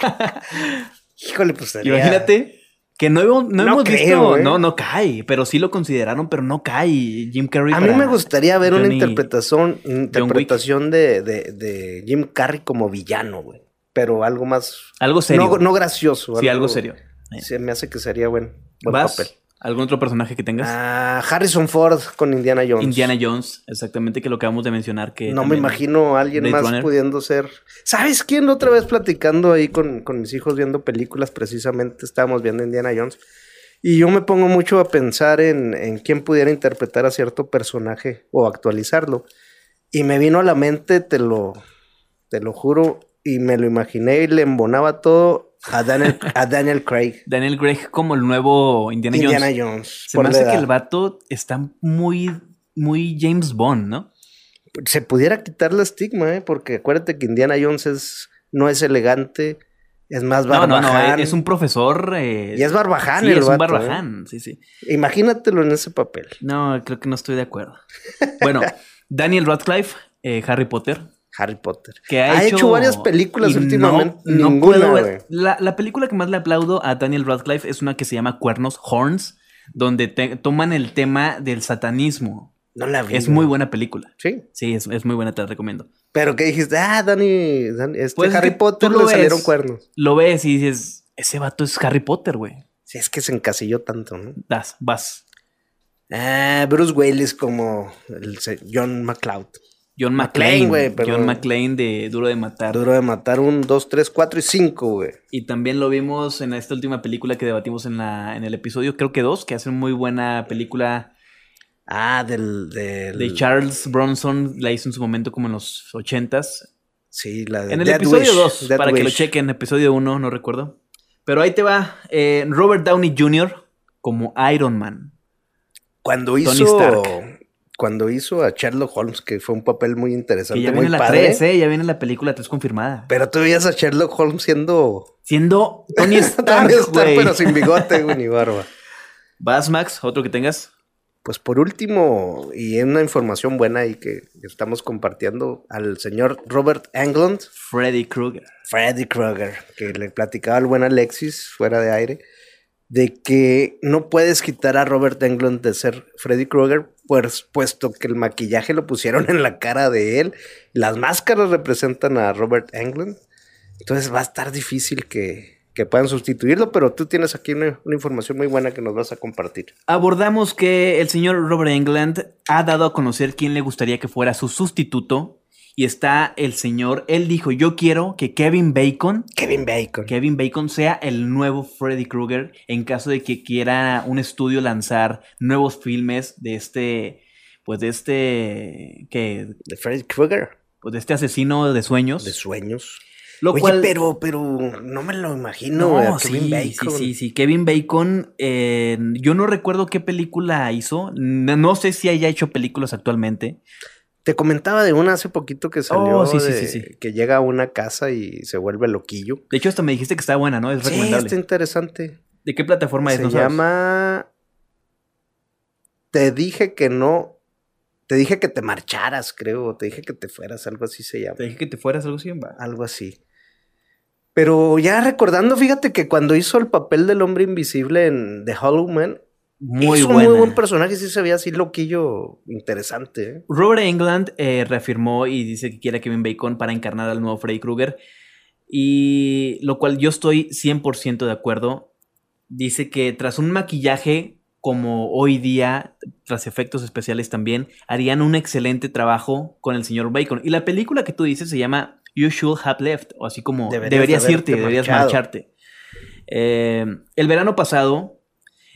<laughs> Híjole, pues sería... Imagínate que no, hemos- no No hemos creo, visto, ¿eh? no, no cae, pero sí lo consideraron, pero no cae Jim Carrey. A mí me gustaría ver una interpretación, interpretación de, de, de Jim Carrey como villano, güey. Pero algo más... Algo serio. No, no gracioso. sí, algo serio. Se me hace que sería buen, buen ¿Vas? papel. ¿Algún otro personaje que tengas? Ah, Harrison Ford con Indiana Jones. Indiana Jones, exactamente que lo acabamos de mencionar. Que No me imagino a alguien Blade más Runner. pudiendo ser. ¿Sabes quién? Otra vez platicando ahí con, con mis hijos viendo películas, precisamente estábamos viendo Indiana Jones. Y yo me pongo mucho a pensar en, en quién pudiera interpretar a cierto personaje o actualizarlo. Y me vino a la mente, te lo, te lo juro, y me lo imaginé y le embonaba todo a Daniel, a Daniel Craig. Daniel Craig como el nuevo Indiana, Indiana Jones. Jones. Se me hace que edad. el vato está muy, muy James Bond, ¿no? Se pudiera quitar la estigma, ¿eh? Porque acuérdate que Indiana Jones es, no es elegante, es más No, no, barbaján. no, es un profesor. eh, Y es barbaján Sí, el es un ¿eh? barbaján, sí, sí. Imagínatelo en ese papel. No, creo que no estoy de acuerdo. Bueno, <laughs> Daniel Radcliffe, eh, Harry Potter, Harry Potter. que ha, Ha hecho varias películas y últimamente, No, no ninguna, puedo ver. La, la película que más le aplaudo a Daniel Radcliffe es una que se llama Cuernos, Horns, donde te- toman el tema del satanismo. No la vi. Es muy buena película. Sí. Sí, es, es muy buena, te la recomiendo. Pero que dijiste, ah, Dani, Dani este Pues es Harry que Potter le lo salieron ves. cuernos. Lo ves y dices, ese vato es Harry Potter, güey. Sí, es que se encasilló tanto, ¿no? Das, vas. Ah, Bruce Willis como el John McCloud. John McClane, güey. John McClane de Duro de Matar. Duro de matar un, dos, tres, cuatro y cinco, güey. Y también lo vimos en esta última película que debatimos en, la, en el episodio, creo que dos, que hace muy buena película Ah, del, del- de Charles Bronson, la hizo en su momento como en los ochentas. Sí, la de En el episodio Wish, 2, Death para que lo chequen, episodio 1, no recuerdo. Pero ahí te va, eh, Robert Downey Jr. como Iron Man. Cuando Tony hizo. Stark. Cuando hizo a Sherlock Holmes, que fue un papel muy interesante, Que ya muy viene la padre. 3, ¿eh? Ya viene la película 3 confirmada. Pero tú veías a Sherlock Holmes siendo. Siendo Tony <laughs> Stark, Tony Stark, pero sin bigote, güey, ni barba. ¿Vas, Max? ¿Otro que tengas? Pues por último, y en una información buena ahí que estamos compartiendo al señor Robert Englund, Freddy Krueger. Freddy Krueger, que le platicaba al buen Alexis fuera de aire, de que no puedes quitar a Robert Englund de ser Freddy Krueger, pues, puesto que el maquillaje lo pusieron en la cara de él, las máscaras representan a Robert Englund, entonces va a estar difícil que, que puedan sustituirlo, pero tú tienes aquí una, una información muy buena que nos vas a compartir. Abordamos que el señor Robert Englund ha dado a conocer quién le gustaría que fuera su sustituto. Y está el señor, él dijo, yo quiero que Kevin Bacon, Kevin Bacon. Kevin Bacon sea el nuevo Freddy Krueger en caso de que quiera un estudio lanzar nuevos filmes de este, pues de este, que, De Freddy Krueger, pues de este asesino de sueños. de sueños. lo Oye, cual, pero, pero no me lo imagino, no, sí, Kevin sí, Bacon. sí, sí. Kevin Bacon, eh, yo no recuerdo qué película hizo. No, no sé si haya hecho películas actualmente. Te comentaba de una hace poquito que salió, Oh, sí, sí, de- sí, sí. que llega a una casa y se vuelve loquillo. De hecho, hasta me dijiste que está buena, ¿no? Es Sí, recomendable. está interesante. ¿De qué plataforma es? Se llama... Te dije que no... Te dije que te marcharas, creo. Te dije que te fueras, algo así se llama. Te dije que te fueras algo así. Algo así. Pero ya recordando, fíjate que cuando hizo el papel del hombre invisible en The Hollow Man, Muy buena. un muy buen personaje, sí se veía así loquillo, interesante. ¿eh? Robert Englund eh, reafirmó y dice que quiere a Kevin Bacon para encarnar al nuevo Freddy Krueger. Y lo cual yo estoy 100% de acuerdo. Dice que tras un maquillaje como hoy día, tras efectos especiales también, harían un excelente trabajo con el señor Bacon. Y la película que tú dices se llama You Should Have Left, o así como Deberías deberías, de irte, deberías marchado. marcharte. Eh, el verano pasado,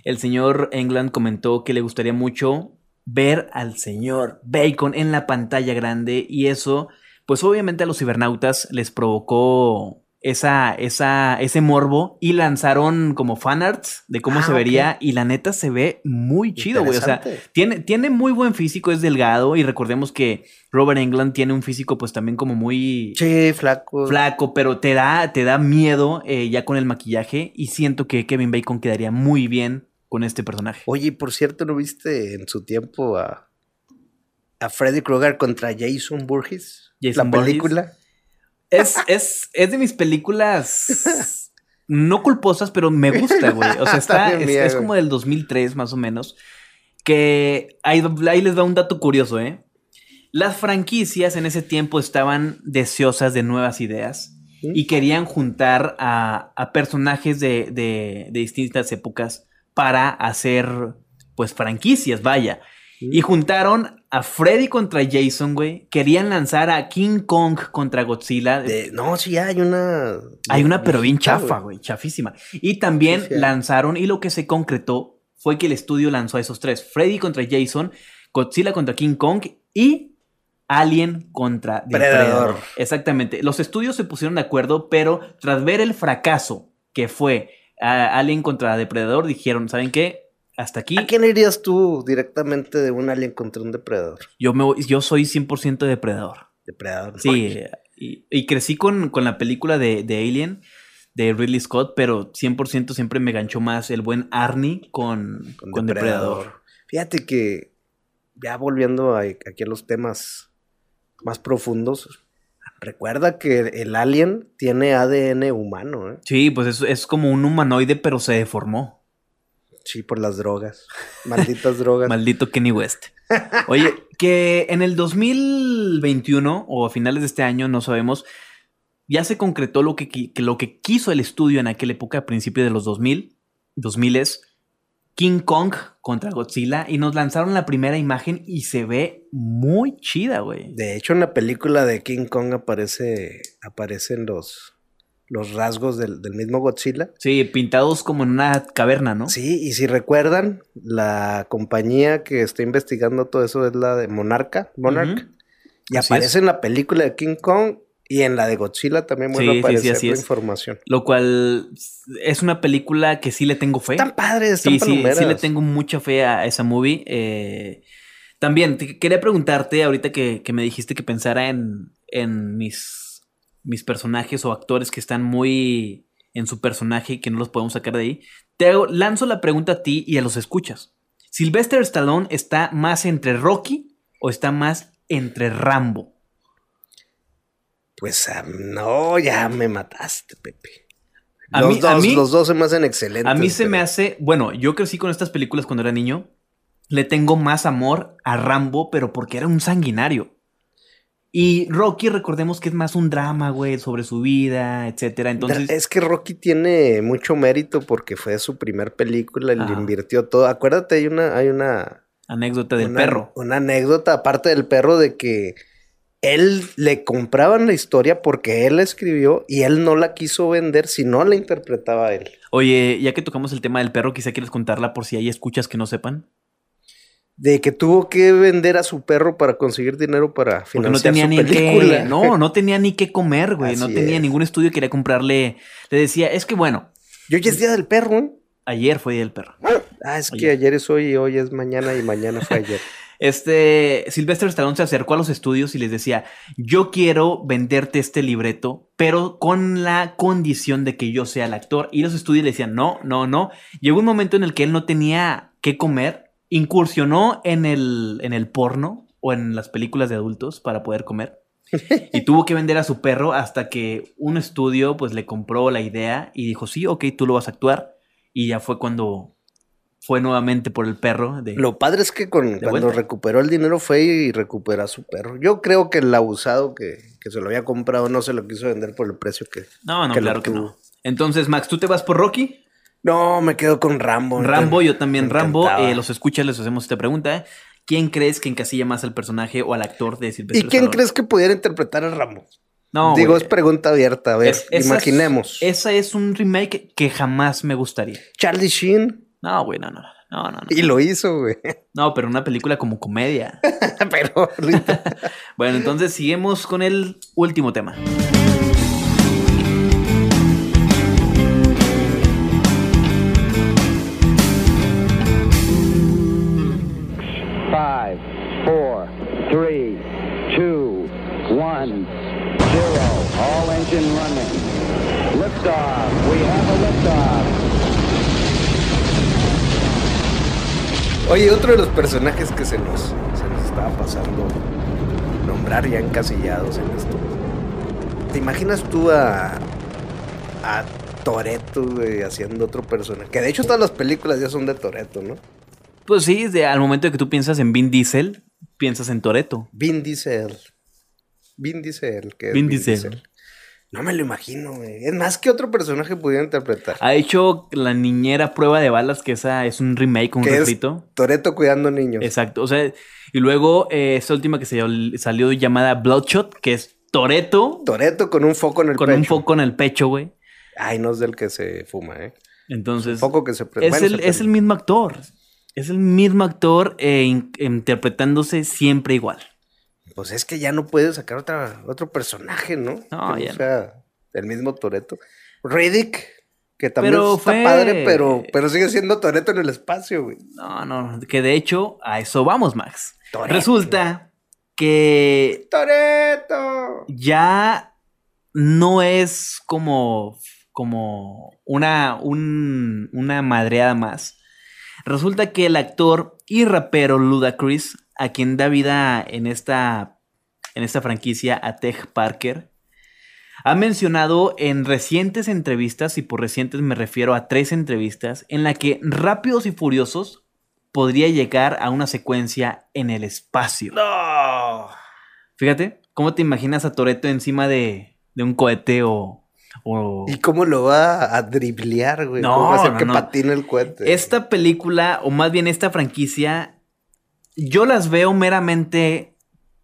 el señor England comentó que le gustaría mucho ver al señor Bacon en la pantalla grande y eso, pues obviamente a los cibernautas les provocó esa, esa, ese morbo y lanzaron como fanarts de cómo Ah, se vería y la neta se ve muy chido, güey. O sea, tiene, tiene muy buen físico, es delgado y recordemos que Robert England tiene un físico pues también como muy Sí, flaco. flaco, pero te da, te da miedo eh, ya con el maquillaje y siento que Kevin Bacon quedaría muy bien con este personaje. Oye, por cierto, ¿no viste en su tiempo a, a Freddy Krueger contra Jason Burgess? Jason la película. Es, es, es de mis películas <laughs> no culposas, pero me gusta, güey. O sea, <laughs> está, es, es como del 2003 más o menos. Que ahí, ahí les da un dato curioso, ¿eh? Las franquicias en ese tiempo estaban deseosas de nuevas ideas y querían juntar a, a personajes de, de- de distintas épocas para hacer, pues, franquicias, vaya. Y juntaron a Freddy contra Jason, güey. Querían lanzar a King Kong contra Godzilla. De- no, sí, hay una. Hay una, pero bien chafa, güey, chafísima. Y también Sí, sí hay. lanzaron, y lo que se concretó fue que el estudio lanzó a esos tres: Freddy contra Jason, Godzilla contra King Kong y Alien contra Predador. Depredador. Exactamente. Los estudios se pusieron de acuerdo, pero tras ver el fracaso que fue Alien contra Depredador, dijeron, ¿saben qué? Hasta aquí. ¿A quién irías tú directamente de un alien contra un depredador? Yo, me, voy- yo soy 100% Depredador. Depredador. Sí, y, y crecí con, con la película de, de Alien de Ridley Scott, pero 100% siempre me ganchó más el buen Arnie con, con, con depredador. Depredador. Fíjate que ya volviendo a- aquí a los temas más profundos, recuerda que el alien tiene ADN humano, ¿eh? Sí, pues es, es como un humanoide, pero se deformó. Sí, por las drogas. <laughs> Malditas drogas. Maldito Kenny West. Oye, <laughs> que en el 2021 o a finales de este año, no sabemos, ya se concretó lo que, que lo que quiso el estudio en aquella época, a principios de los 2000, 2000 es King Kong contra Godzilla y nos lanzaron la primera imagen y se ve muy chida, güey. De hecho, en la película de King Kong aparece, aparecen los, los rasgos del, del mismo Godzilla. Sí, pintados como en una caverna, ¿no? Sí, y si recuerdan, la compañía que está investigando todo eso es la de Monarca, Monarch. Y Así aparece es. en la película de King Kong y en la de Godzilla también vuelve Sí, a sí, sí, aparecer así la es. información. Lo cual es una película que sí le tengo fe. Están padres, están Sí, sí, sí le tengo mucha fe a esa movie. Eh, también te- quería preguntarte, ahorita que, que me dijiste que pensara en, en mis, mis personajes o actores que están muy en su personaje y que no los podemos sacar de ahí. Te hago- lanzo la pregunta a ti y a los escuchas. ¿Sylvester Stallone está más entre Rocky o está más entre Rambo? Pues ah, no, ya me mataste, Pepe. A los, mí- a dos, mí- los dos se me hacen excelentes. A mí se pero- me hace, bueno, yo crecí con estas películas cuando era niño. Le tengo más amor a Rambo, pero porque era un sanguinario. Y Rocky, recordemos que es más un drama, güey, sobre su vida, etcétera. Entonces, Es que Rocky tiene mucho mérito porque fue su primer película, le Ajá. invirtió todo. Acuérdate, hay una, hay una, anécdota del una- perro. Una anécdota aparte del perro de que él le compraban la historia porque él la escribió y él no la quiso vender si no la interpretaba él. Oye, ya que tocamos el tema del perro, quizá quieres contarla por si hay escuchas que no sepan. De que tuvo que vender a su perro para conseguir dinero para Porque financiar no tenía su ni película. qué. <laughs> No, no tenía ni qué comer, güey. No tenía es. ningún estudio que quería comprarle. Le decía, es que bueno, Yo ya es día del perro, ¿eh? ayer fue día del perro. Ah, es que ayer es hoy y hoy es mañana y mañana fue <laughs> ayer. Este, Sylvester Stallone se acercó a los estudios y les decía, yo quiero venderte este libreto, pero con la condición de que yo sea el actor. Y los estudios le decían, no, no, no. Llegó un momento en el que él no tenía qué comer, incursionó en el, en el porno o en las películas de adultos para poder comer. <laughs> Y tuvo que vender a su perro hasta que un estudio pues le compró la idea y dijo, sí, ok, tú lo vas a actuar. Y ya fue cuando fue nuevamente por el perro. De, Lo padre es que con, cuando vuelta. recuperó el dinero fue y recuperó a su perro. Yo creo que el abusado que, que se lo había comprado no se lo quiso vender por el precio que... No, no, que claro que no. Entonces, Max, ¿tú te vas por Rocky? No, me quedo con Rambo. Rambo, yo también Rambo. Eh, los escuchas, les hacemos esta pregunta. ¿Quién crees que encasilla más al personaje o al actor de Silvestre ¿Y quién crees que pudiera interpretar a Rambo? No, Digo, es pregunta abierta. A ver, Es- esa es- imaginemos. esa es un remake que jamás me gustaría. Charlie Sheen. No, güey, no, no, no, no, no. Y lo hizo, güey. <laughs> No, pero una película como comedia. <laughs> Pero. <laughs> Bueno, entonces seguimos con el último tema. Oye, otro de los personajes que se nos, se nos estaba pasando nombrar ya encasillados en esto. ¿Te imaginas tú a, a Toreto, güey, haciendo otro personaje? Que de hecho todas las películas ya son de Toreto, ¿no? Pues sí, de- al momento de que tú piensas en Vin Diesel, piensas en Toreto. Vin Diesel. Vin Diesel. que es Vin Diesel. No me lo imagino, güey. Es más que otro personaje pudiera interpretar. Ha hecho la niñera prueba de balas, que esa es un remake, un refrito. Toreto cuidando niños. Exacto. O sea, y luego eh, esta última que se salió llamada Bloodshot, que es Toreto Toreto con un foco en el con pecho. un foco en el pecho, güey. Ay, no es del que se fuma, ¿eh? Entonces, Foco que se prende. es, Bueno, el, se es el prende. mismo actor. Es el mismo actor eh, in- interpretándose siempre igual. Pues es que ya no puede sacar otra, otro personaje, ¿no? No, que ya no. sea el mismo Toreto. Riddick, que también Pero está fue- padre, pero, pero sigue siendo Toreto en el espacio, güey. No, no, que de hecho a eso vamos, Max. Toretto. Resulta que ¡Toreto! ya no es como, como una, un- una madreada más. Resulta que el actor y rapero Ludacris, a quien da vida en esta, en esta franquicia a Tej Parker, ha mencionado en recientes entrevistas, y por recientes me refiero a tres entrevistas, en la que Rápidos y Furiosos podría llegar a una secuencia en el espacio. ¡No! Fíjate, ¿cómo te imaginas a Toreto encima de, de un cohete o... o- ¿Y cómo lo va a driblear, güey? No, ¿Cómo va a hacer no, que no. patine el cohete? Esta película, o más bien esta franquicia, yo las veo meramente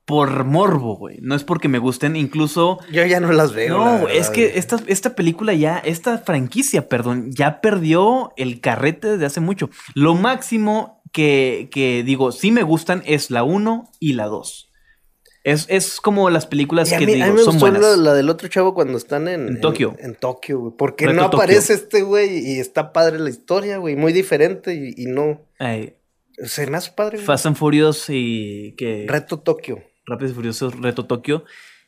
por morbo, güey. No es porque me gusten, incluso... Yo ya no las veo. No, es que esta, esta película ya, esta franquicia, perdón, ya perdió el carrete desde hace mucho. Lo máximo que, que digo, sí me gustan es la 1 y la 2. Es, es como las películas a que mí, digo, a mí me son gustó buenas. la, la del otro chavo cuando están en, En Tokio. En, Tokio, güey. Porque Reto no Tokio. aparece este güey y está padre la historia, güey. Muy diferente y, y no. Ay, Se me hace padre, güey. Fast and Furious y que... Reto Tokio. Rápidos y Furiosos Reto Tokio.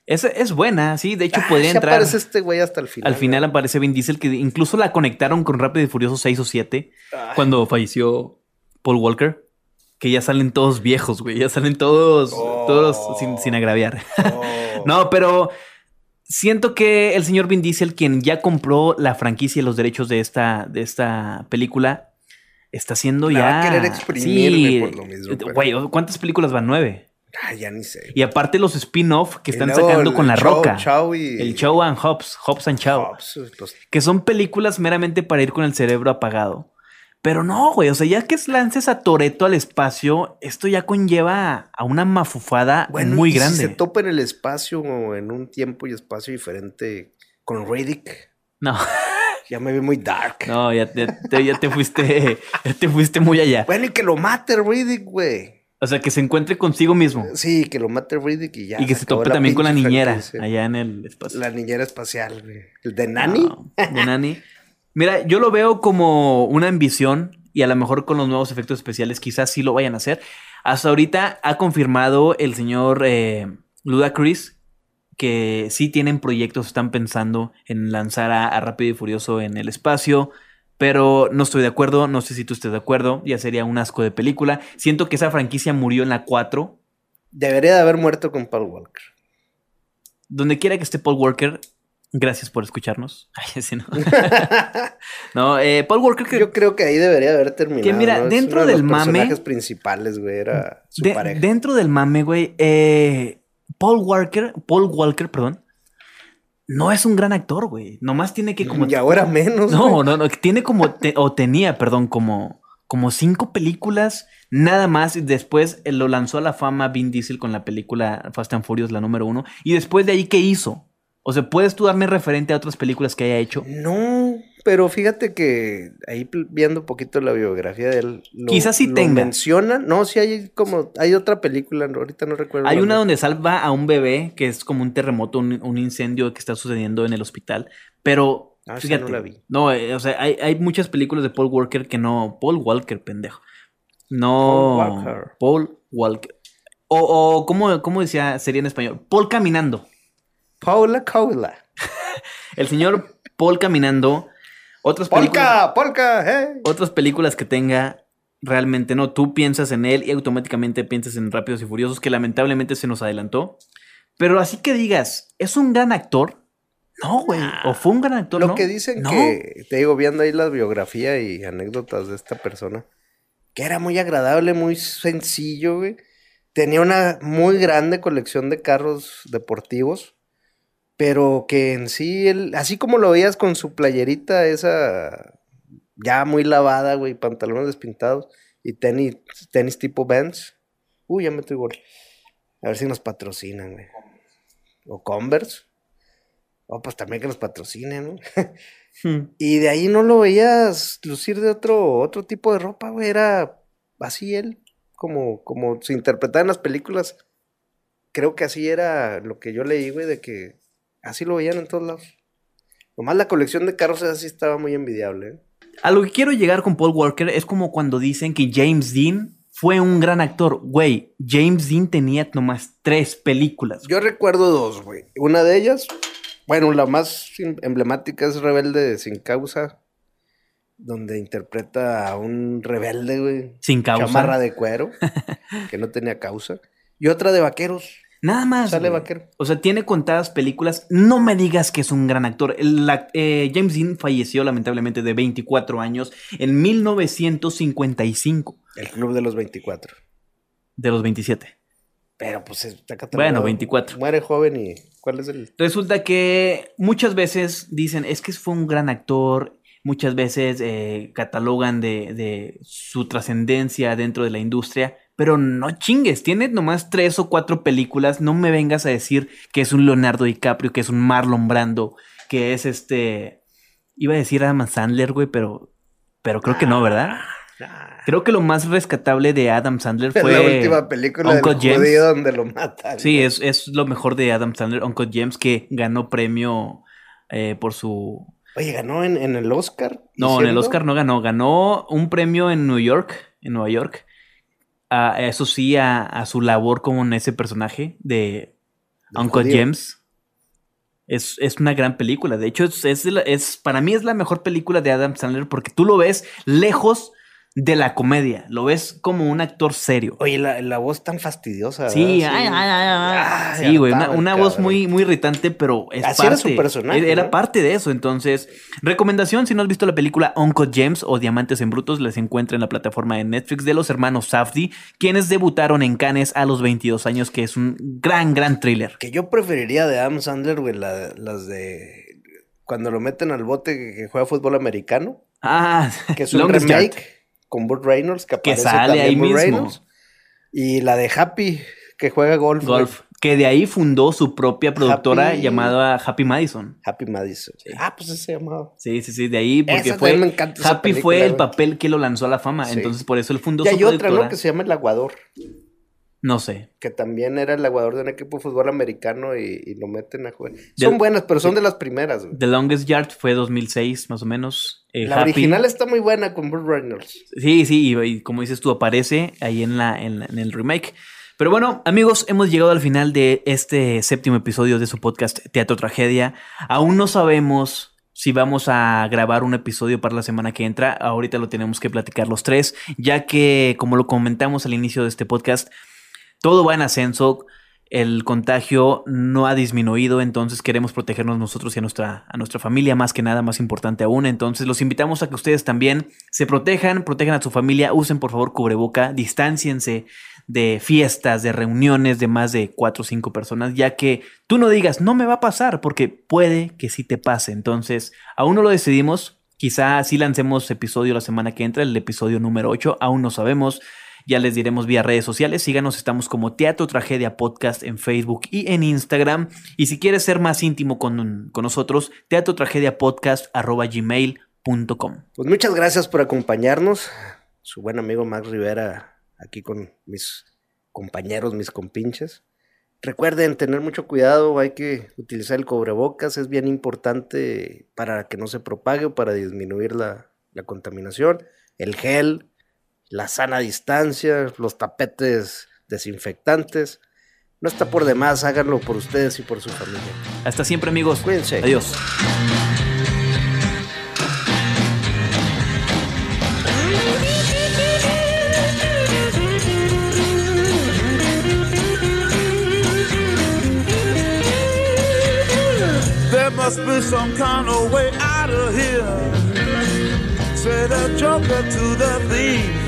Es, es buena, sí. De hecho, Ah, podría entrar. aparece este güey hasta el final. Al final aparece Vin Diesel, que incluso la conectaron con Rápido y Furioso 6 o 7 Ah. cuando falleció Paul Walker. Que ya salen todos viejos, güey. Ya salen todos, Oh. todos sin, sin agraviar. Oh. <laughs> no, pero siento que el señor Vin Diesel, quien ya compró la franquicia y los derechos de esta, de esta película, está haciendo La ya. va a querer exprimirme Sí. por lo mismo, pero- Güey, ¿cuántas películas van? Nueve. Ah, ya ni sé. Y aparte los spin-off que están sacando el con La Roca. Chow y- El Chow and Hobbs, Hobbs and Chow. Hobbs, Que son películas meramente para ir con el cerebro apagado. Pero no, güey. O sea, ya que lances a Toreto al espacio, esto ya conlleva a una mafufada bueno, muy y si grande. se topa en el espacio o en un tiempo y espacio diferente con Riddick. No, Ya me vi muy dark. no, ya te, te- ya te fuiste, <laughs> ya te fuiste muy allá. Bueno, y que lo mate Riddick, güey. O sea, que se encuentre consigo mismo. Sí, que lo mate Riddick y ya. y que se tope también con la niñera franquicia. allá en el espacio. La niñera espacial, güey. ¿El de Nani? No, de Nani. Mira, yo lo veo como una ambición y a lo mejor con los nuevos efectos especiales quizás sí lo vayan a hacer. Hasta ahorita ha confirmado el señor eh, Ludacris que sí tienen proyectos, están pensando en lanzar a, a Rápido y Furioso en el espacio, pero no estoy de acuerdo, no sé si tú estés de acuerdo, ya sería un asco de película. Siento que esa franquicia murió en la 4. Debería de haber muerto con Paul Walker. Donde quiera que esté Paul Walker, gracias por escucharnos. <laughs> Ay, sí, no. <laughs> no, eh, Paul Walker que Yo creo que ahí debería haber terminado. Que mira, ¿no? Es dentro uno de del los mame- personajes principales, güey, era su De- pareja. dentro del mame, güey, eh, Paul Walker, Paul Walker, perdón, no es un gran actor, güey. Nomás tiene que como... Y ahora <laughs> menos. No, güey. no, no, tiene como, te- o tenía, perdón, como, como cinco películas, nada más. Y después eh, lo lanzó a la fama Vin Diesel con la película Fast and Furious, la número uno. Y después de ahí, ¿qué hizo? O sea, ¿puedes tú darme referente a otras películas que haya hecho? No, pero fíjate que ahí viendo un poquito la biografía de él. lo- Quizás sí lo tenga. menciona. No, sí hay como. Hay otra película, ahorita no recuerdo. Hay una donde salva a un bebé, que es como un terremoto, un, un incendio que está sucediendo en el hospital. Pero, Ah, fíjate, no la vi. no, eh, o sea, hay, hay muchas películas de Paul Walker que no. Paul Walker, pendejo. No. Paul Walker. Paul Walker. O, o ¿cómo, ¿cómo decía, sería en español? Paul caminando. Paula Cola. <laughs> El señor Paul caminando. Otras películas. Polka, Polka, eh. Otras películas que tenga. Realmente no, tú piensas en él y automáticamente piensas en Rápidos y Furiosos, que lamentablemente se nos adelantó. Pero así que digas, ¿es un gran actor? No, güey. O fue un gran actor, Lo ¿no? que dicen No. que, te digo, viendo ahí la biografía y anécdotas de esta persona, que era muy agradable, muy sencillo, güey. Tenía una muy grande colección de carros deportivos, pero que en sí, él, así como lo veías con su playerita esa ya muy lavada, güey, pantalones despintados y tenis, tenis tipo Vans. Uy, ya me estoy gol. A ver si nos patrocinan, güey. O Converse. Oh, pues también que nos patrocinen, ¿no? Hmm. <laughs> Y de ahí no lo veías lucir de otro, otro tipo de ropa, güey. Era así él, como, como se interpretaba en las películas. creo que así era lo que yo leí, güey, de que así lo veían en todos lados. Nomás la colección de carros así estaba muy envidiable. ¿eh? A lo que quiero llegar con Paul Walker es como cuando dicen que James Dean fue un gran actor. Güey, James Dean tenía nomás tres películas. Yo recuerdo dos, güey. Una de ellas, bueno, la más em- emblemática es Rebelde sin causa, donde interpreta a un rebelde, güey. Sin causa. Chamarra de cuero, <laughs> que no tenía causa. Y otra de vaqueros. Nada más. Sale vaquero. O sea, tiene contadas películas. No me digas que es un gran actor. La- eh, James Dean falleció lamentablemente de 24 años en 1955, El Club de los 24. de los 27. Pero pues está Bueno, catalogado. 24. Muere joven y. ¿Cuál es el.? Resulta que muchas veces dicen, es que fue un gran actor, muchas veces eh, catalogan de, de su trascendencia dentro de la industria, pero no chingues, tiene nomás tres o cuatro películas, no me vengas a decir que es un Leonardo DiCaprio, que es un Marlon Brando, que es este, iba a decir Adam Sandler, güey, pero, pero creo que no, ¿verdad? Creo que lo más rescatable de Adam Sandler <laughs> fue la última película Uncle del James. judío donde lo matan. Sí, es, es lo mejor de Adam Sandler, Uncle James, que ganó premio eh, por su... Oye, ganó en, en el Oscar. No, en el Oscar no ganó, ganó un premio en New York, en Nueva York. Ah, eso sí, a, a su labor como en ese personaje de Uncle judío. James. Es, es una gran película. De hecho, es, es, es- para mí es la mejor película de Adam Sandler porque tú lo ves lejos de la comedia. Lo ves como un actor serio. Oye, la, la voz tan fastidiosa. Sí, ay, ay, ay, ay. Sí, güey, una, voz muy, muy irritante, pero es Así era parte. su personaje, Era ¿no? parte de eso. Entonces, recomendación: si no has visto la película Uncle James o Diamantes en Brutos, les encuentra en la plataforma de Netflix de los hermanos Safdie, quienes debutaron en Cannes a los 22 años, que es un gran, gran thriller. Que yo preferiría de Adam Sandler, güey, la- las de. Cuando lo meten al bote que, juega fútbol americano. Ah, Que es <laughs> un Longest Yard. Con Burt Reynolds. Que, Que aparece sale también ahí Burt mismo. Reynolds. Y la de Happy, que juega golf. güey. Golf. Que de ahí fundó su propia productora Happy- llamada Happy Madison. Happy Madison. Ah, pues ese se llamaba. Sí, sí, sí, de ahí porque Esa fue. me encanta Happy película, fue el papel que lo lanzó a la fama. Sí. Entonces, por eso él fundó Y su hay otra, productora. ¿no? Que se llama El Aguador. No sé. Que también era el aguador de un equipo de fútbol americano y, y lo meten a jugar. Son buenas, pero son de las primeras. güey. The Longest Yard fue 2006, más o menos. Eh, La Happy- original está muy buena con Burt Reynolds. Sí, sí, y, y como dices tú, aparece ahí en, la, en, la- en el remake. Pero bueno, amigos, hemos llegado al final de este séptimo episodio de su podcast Teatro Tragedia. Aún no sabemos si vamos a grabar un episodio para la semana que entra. Ahorita lo tenemos que platicar los tres, ya que, como lo comentamos al inicio de este podcast, todo va en ascenso. El contagio no ha disminuido, entonces queremos protegernos nosotros y a nuestra, a nuestra familia, más que nada, más importante aún. Entonces los invitamos a que ustedes también se protejan, protejan a su familia, usen por favor cubreboca, distanciense de fiestas, de reuniones de más de cuatro o cinco personas, ya que tú no digas, no me va a pasar, porque puede que sí te pase. Entonces, aún no lo decidimos. Quizá sí lancemos episodio la semana que entra, el episodio número 8, aún no sabemos. Ya les diremos vía redes sociales. Síganos, estamos como Teatro Tragedia Podcast en Facebook y en Instagram. Y si quieres ser más íntimo con, con nosotros, teatro tragedia podcast gmail.com. Pues muchas gracias por acompañarnos. Su buen amigo Max Rivera aquí con mis compañeros, mis compinches. Recuerden tener mucho cuidado, hay que utilizar el cubrebocas, es bien importante para que no se propague o para disminuir la, la contaminación. El gel, la sana distancia, los tapetes desinfectantes. No está por demás, háganlo por ustedes y por su familia. Hasta siempre, amigos. Cuídense. Adiós. There must be some kind of way out of here. Say the joker to the thief.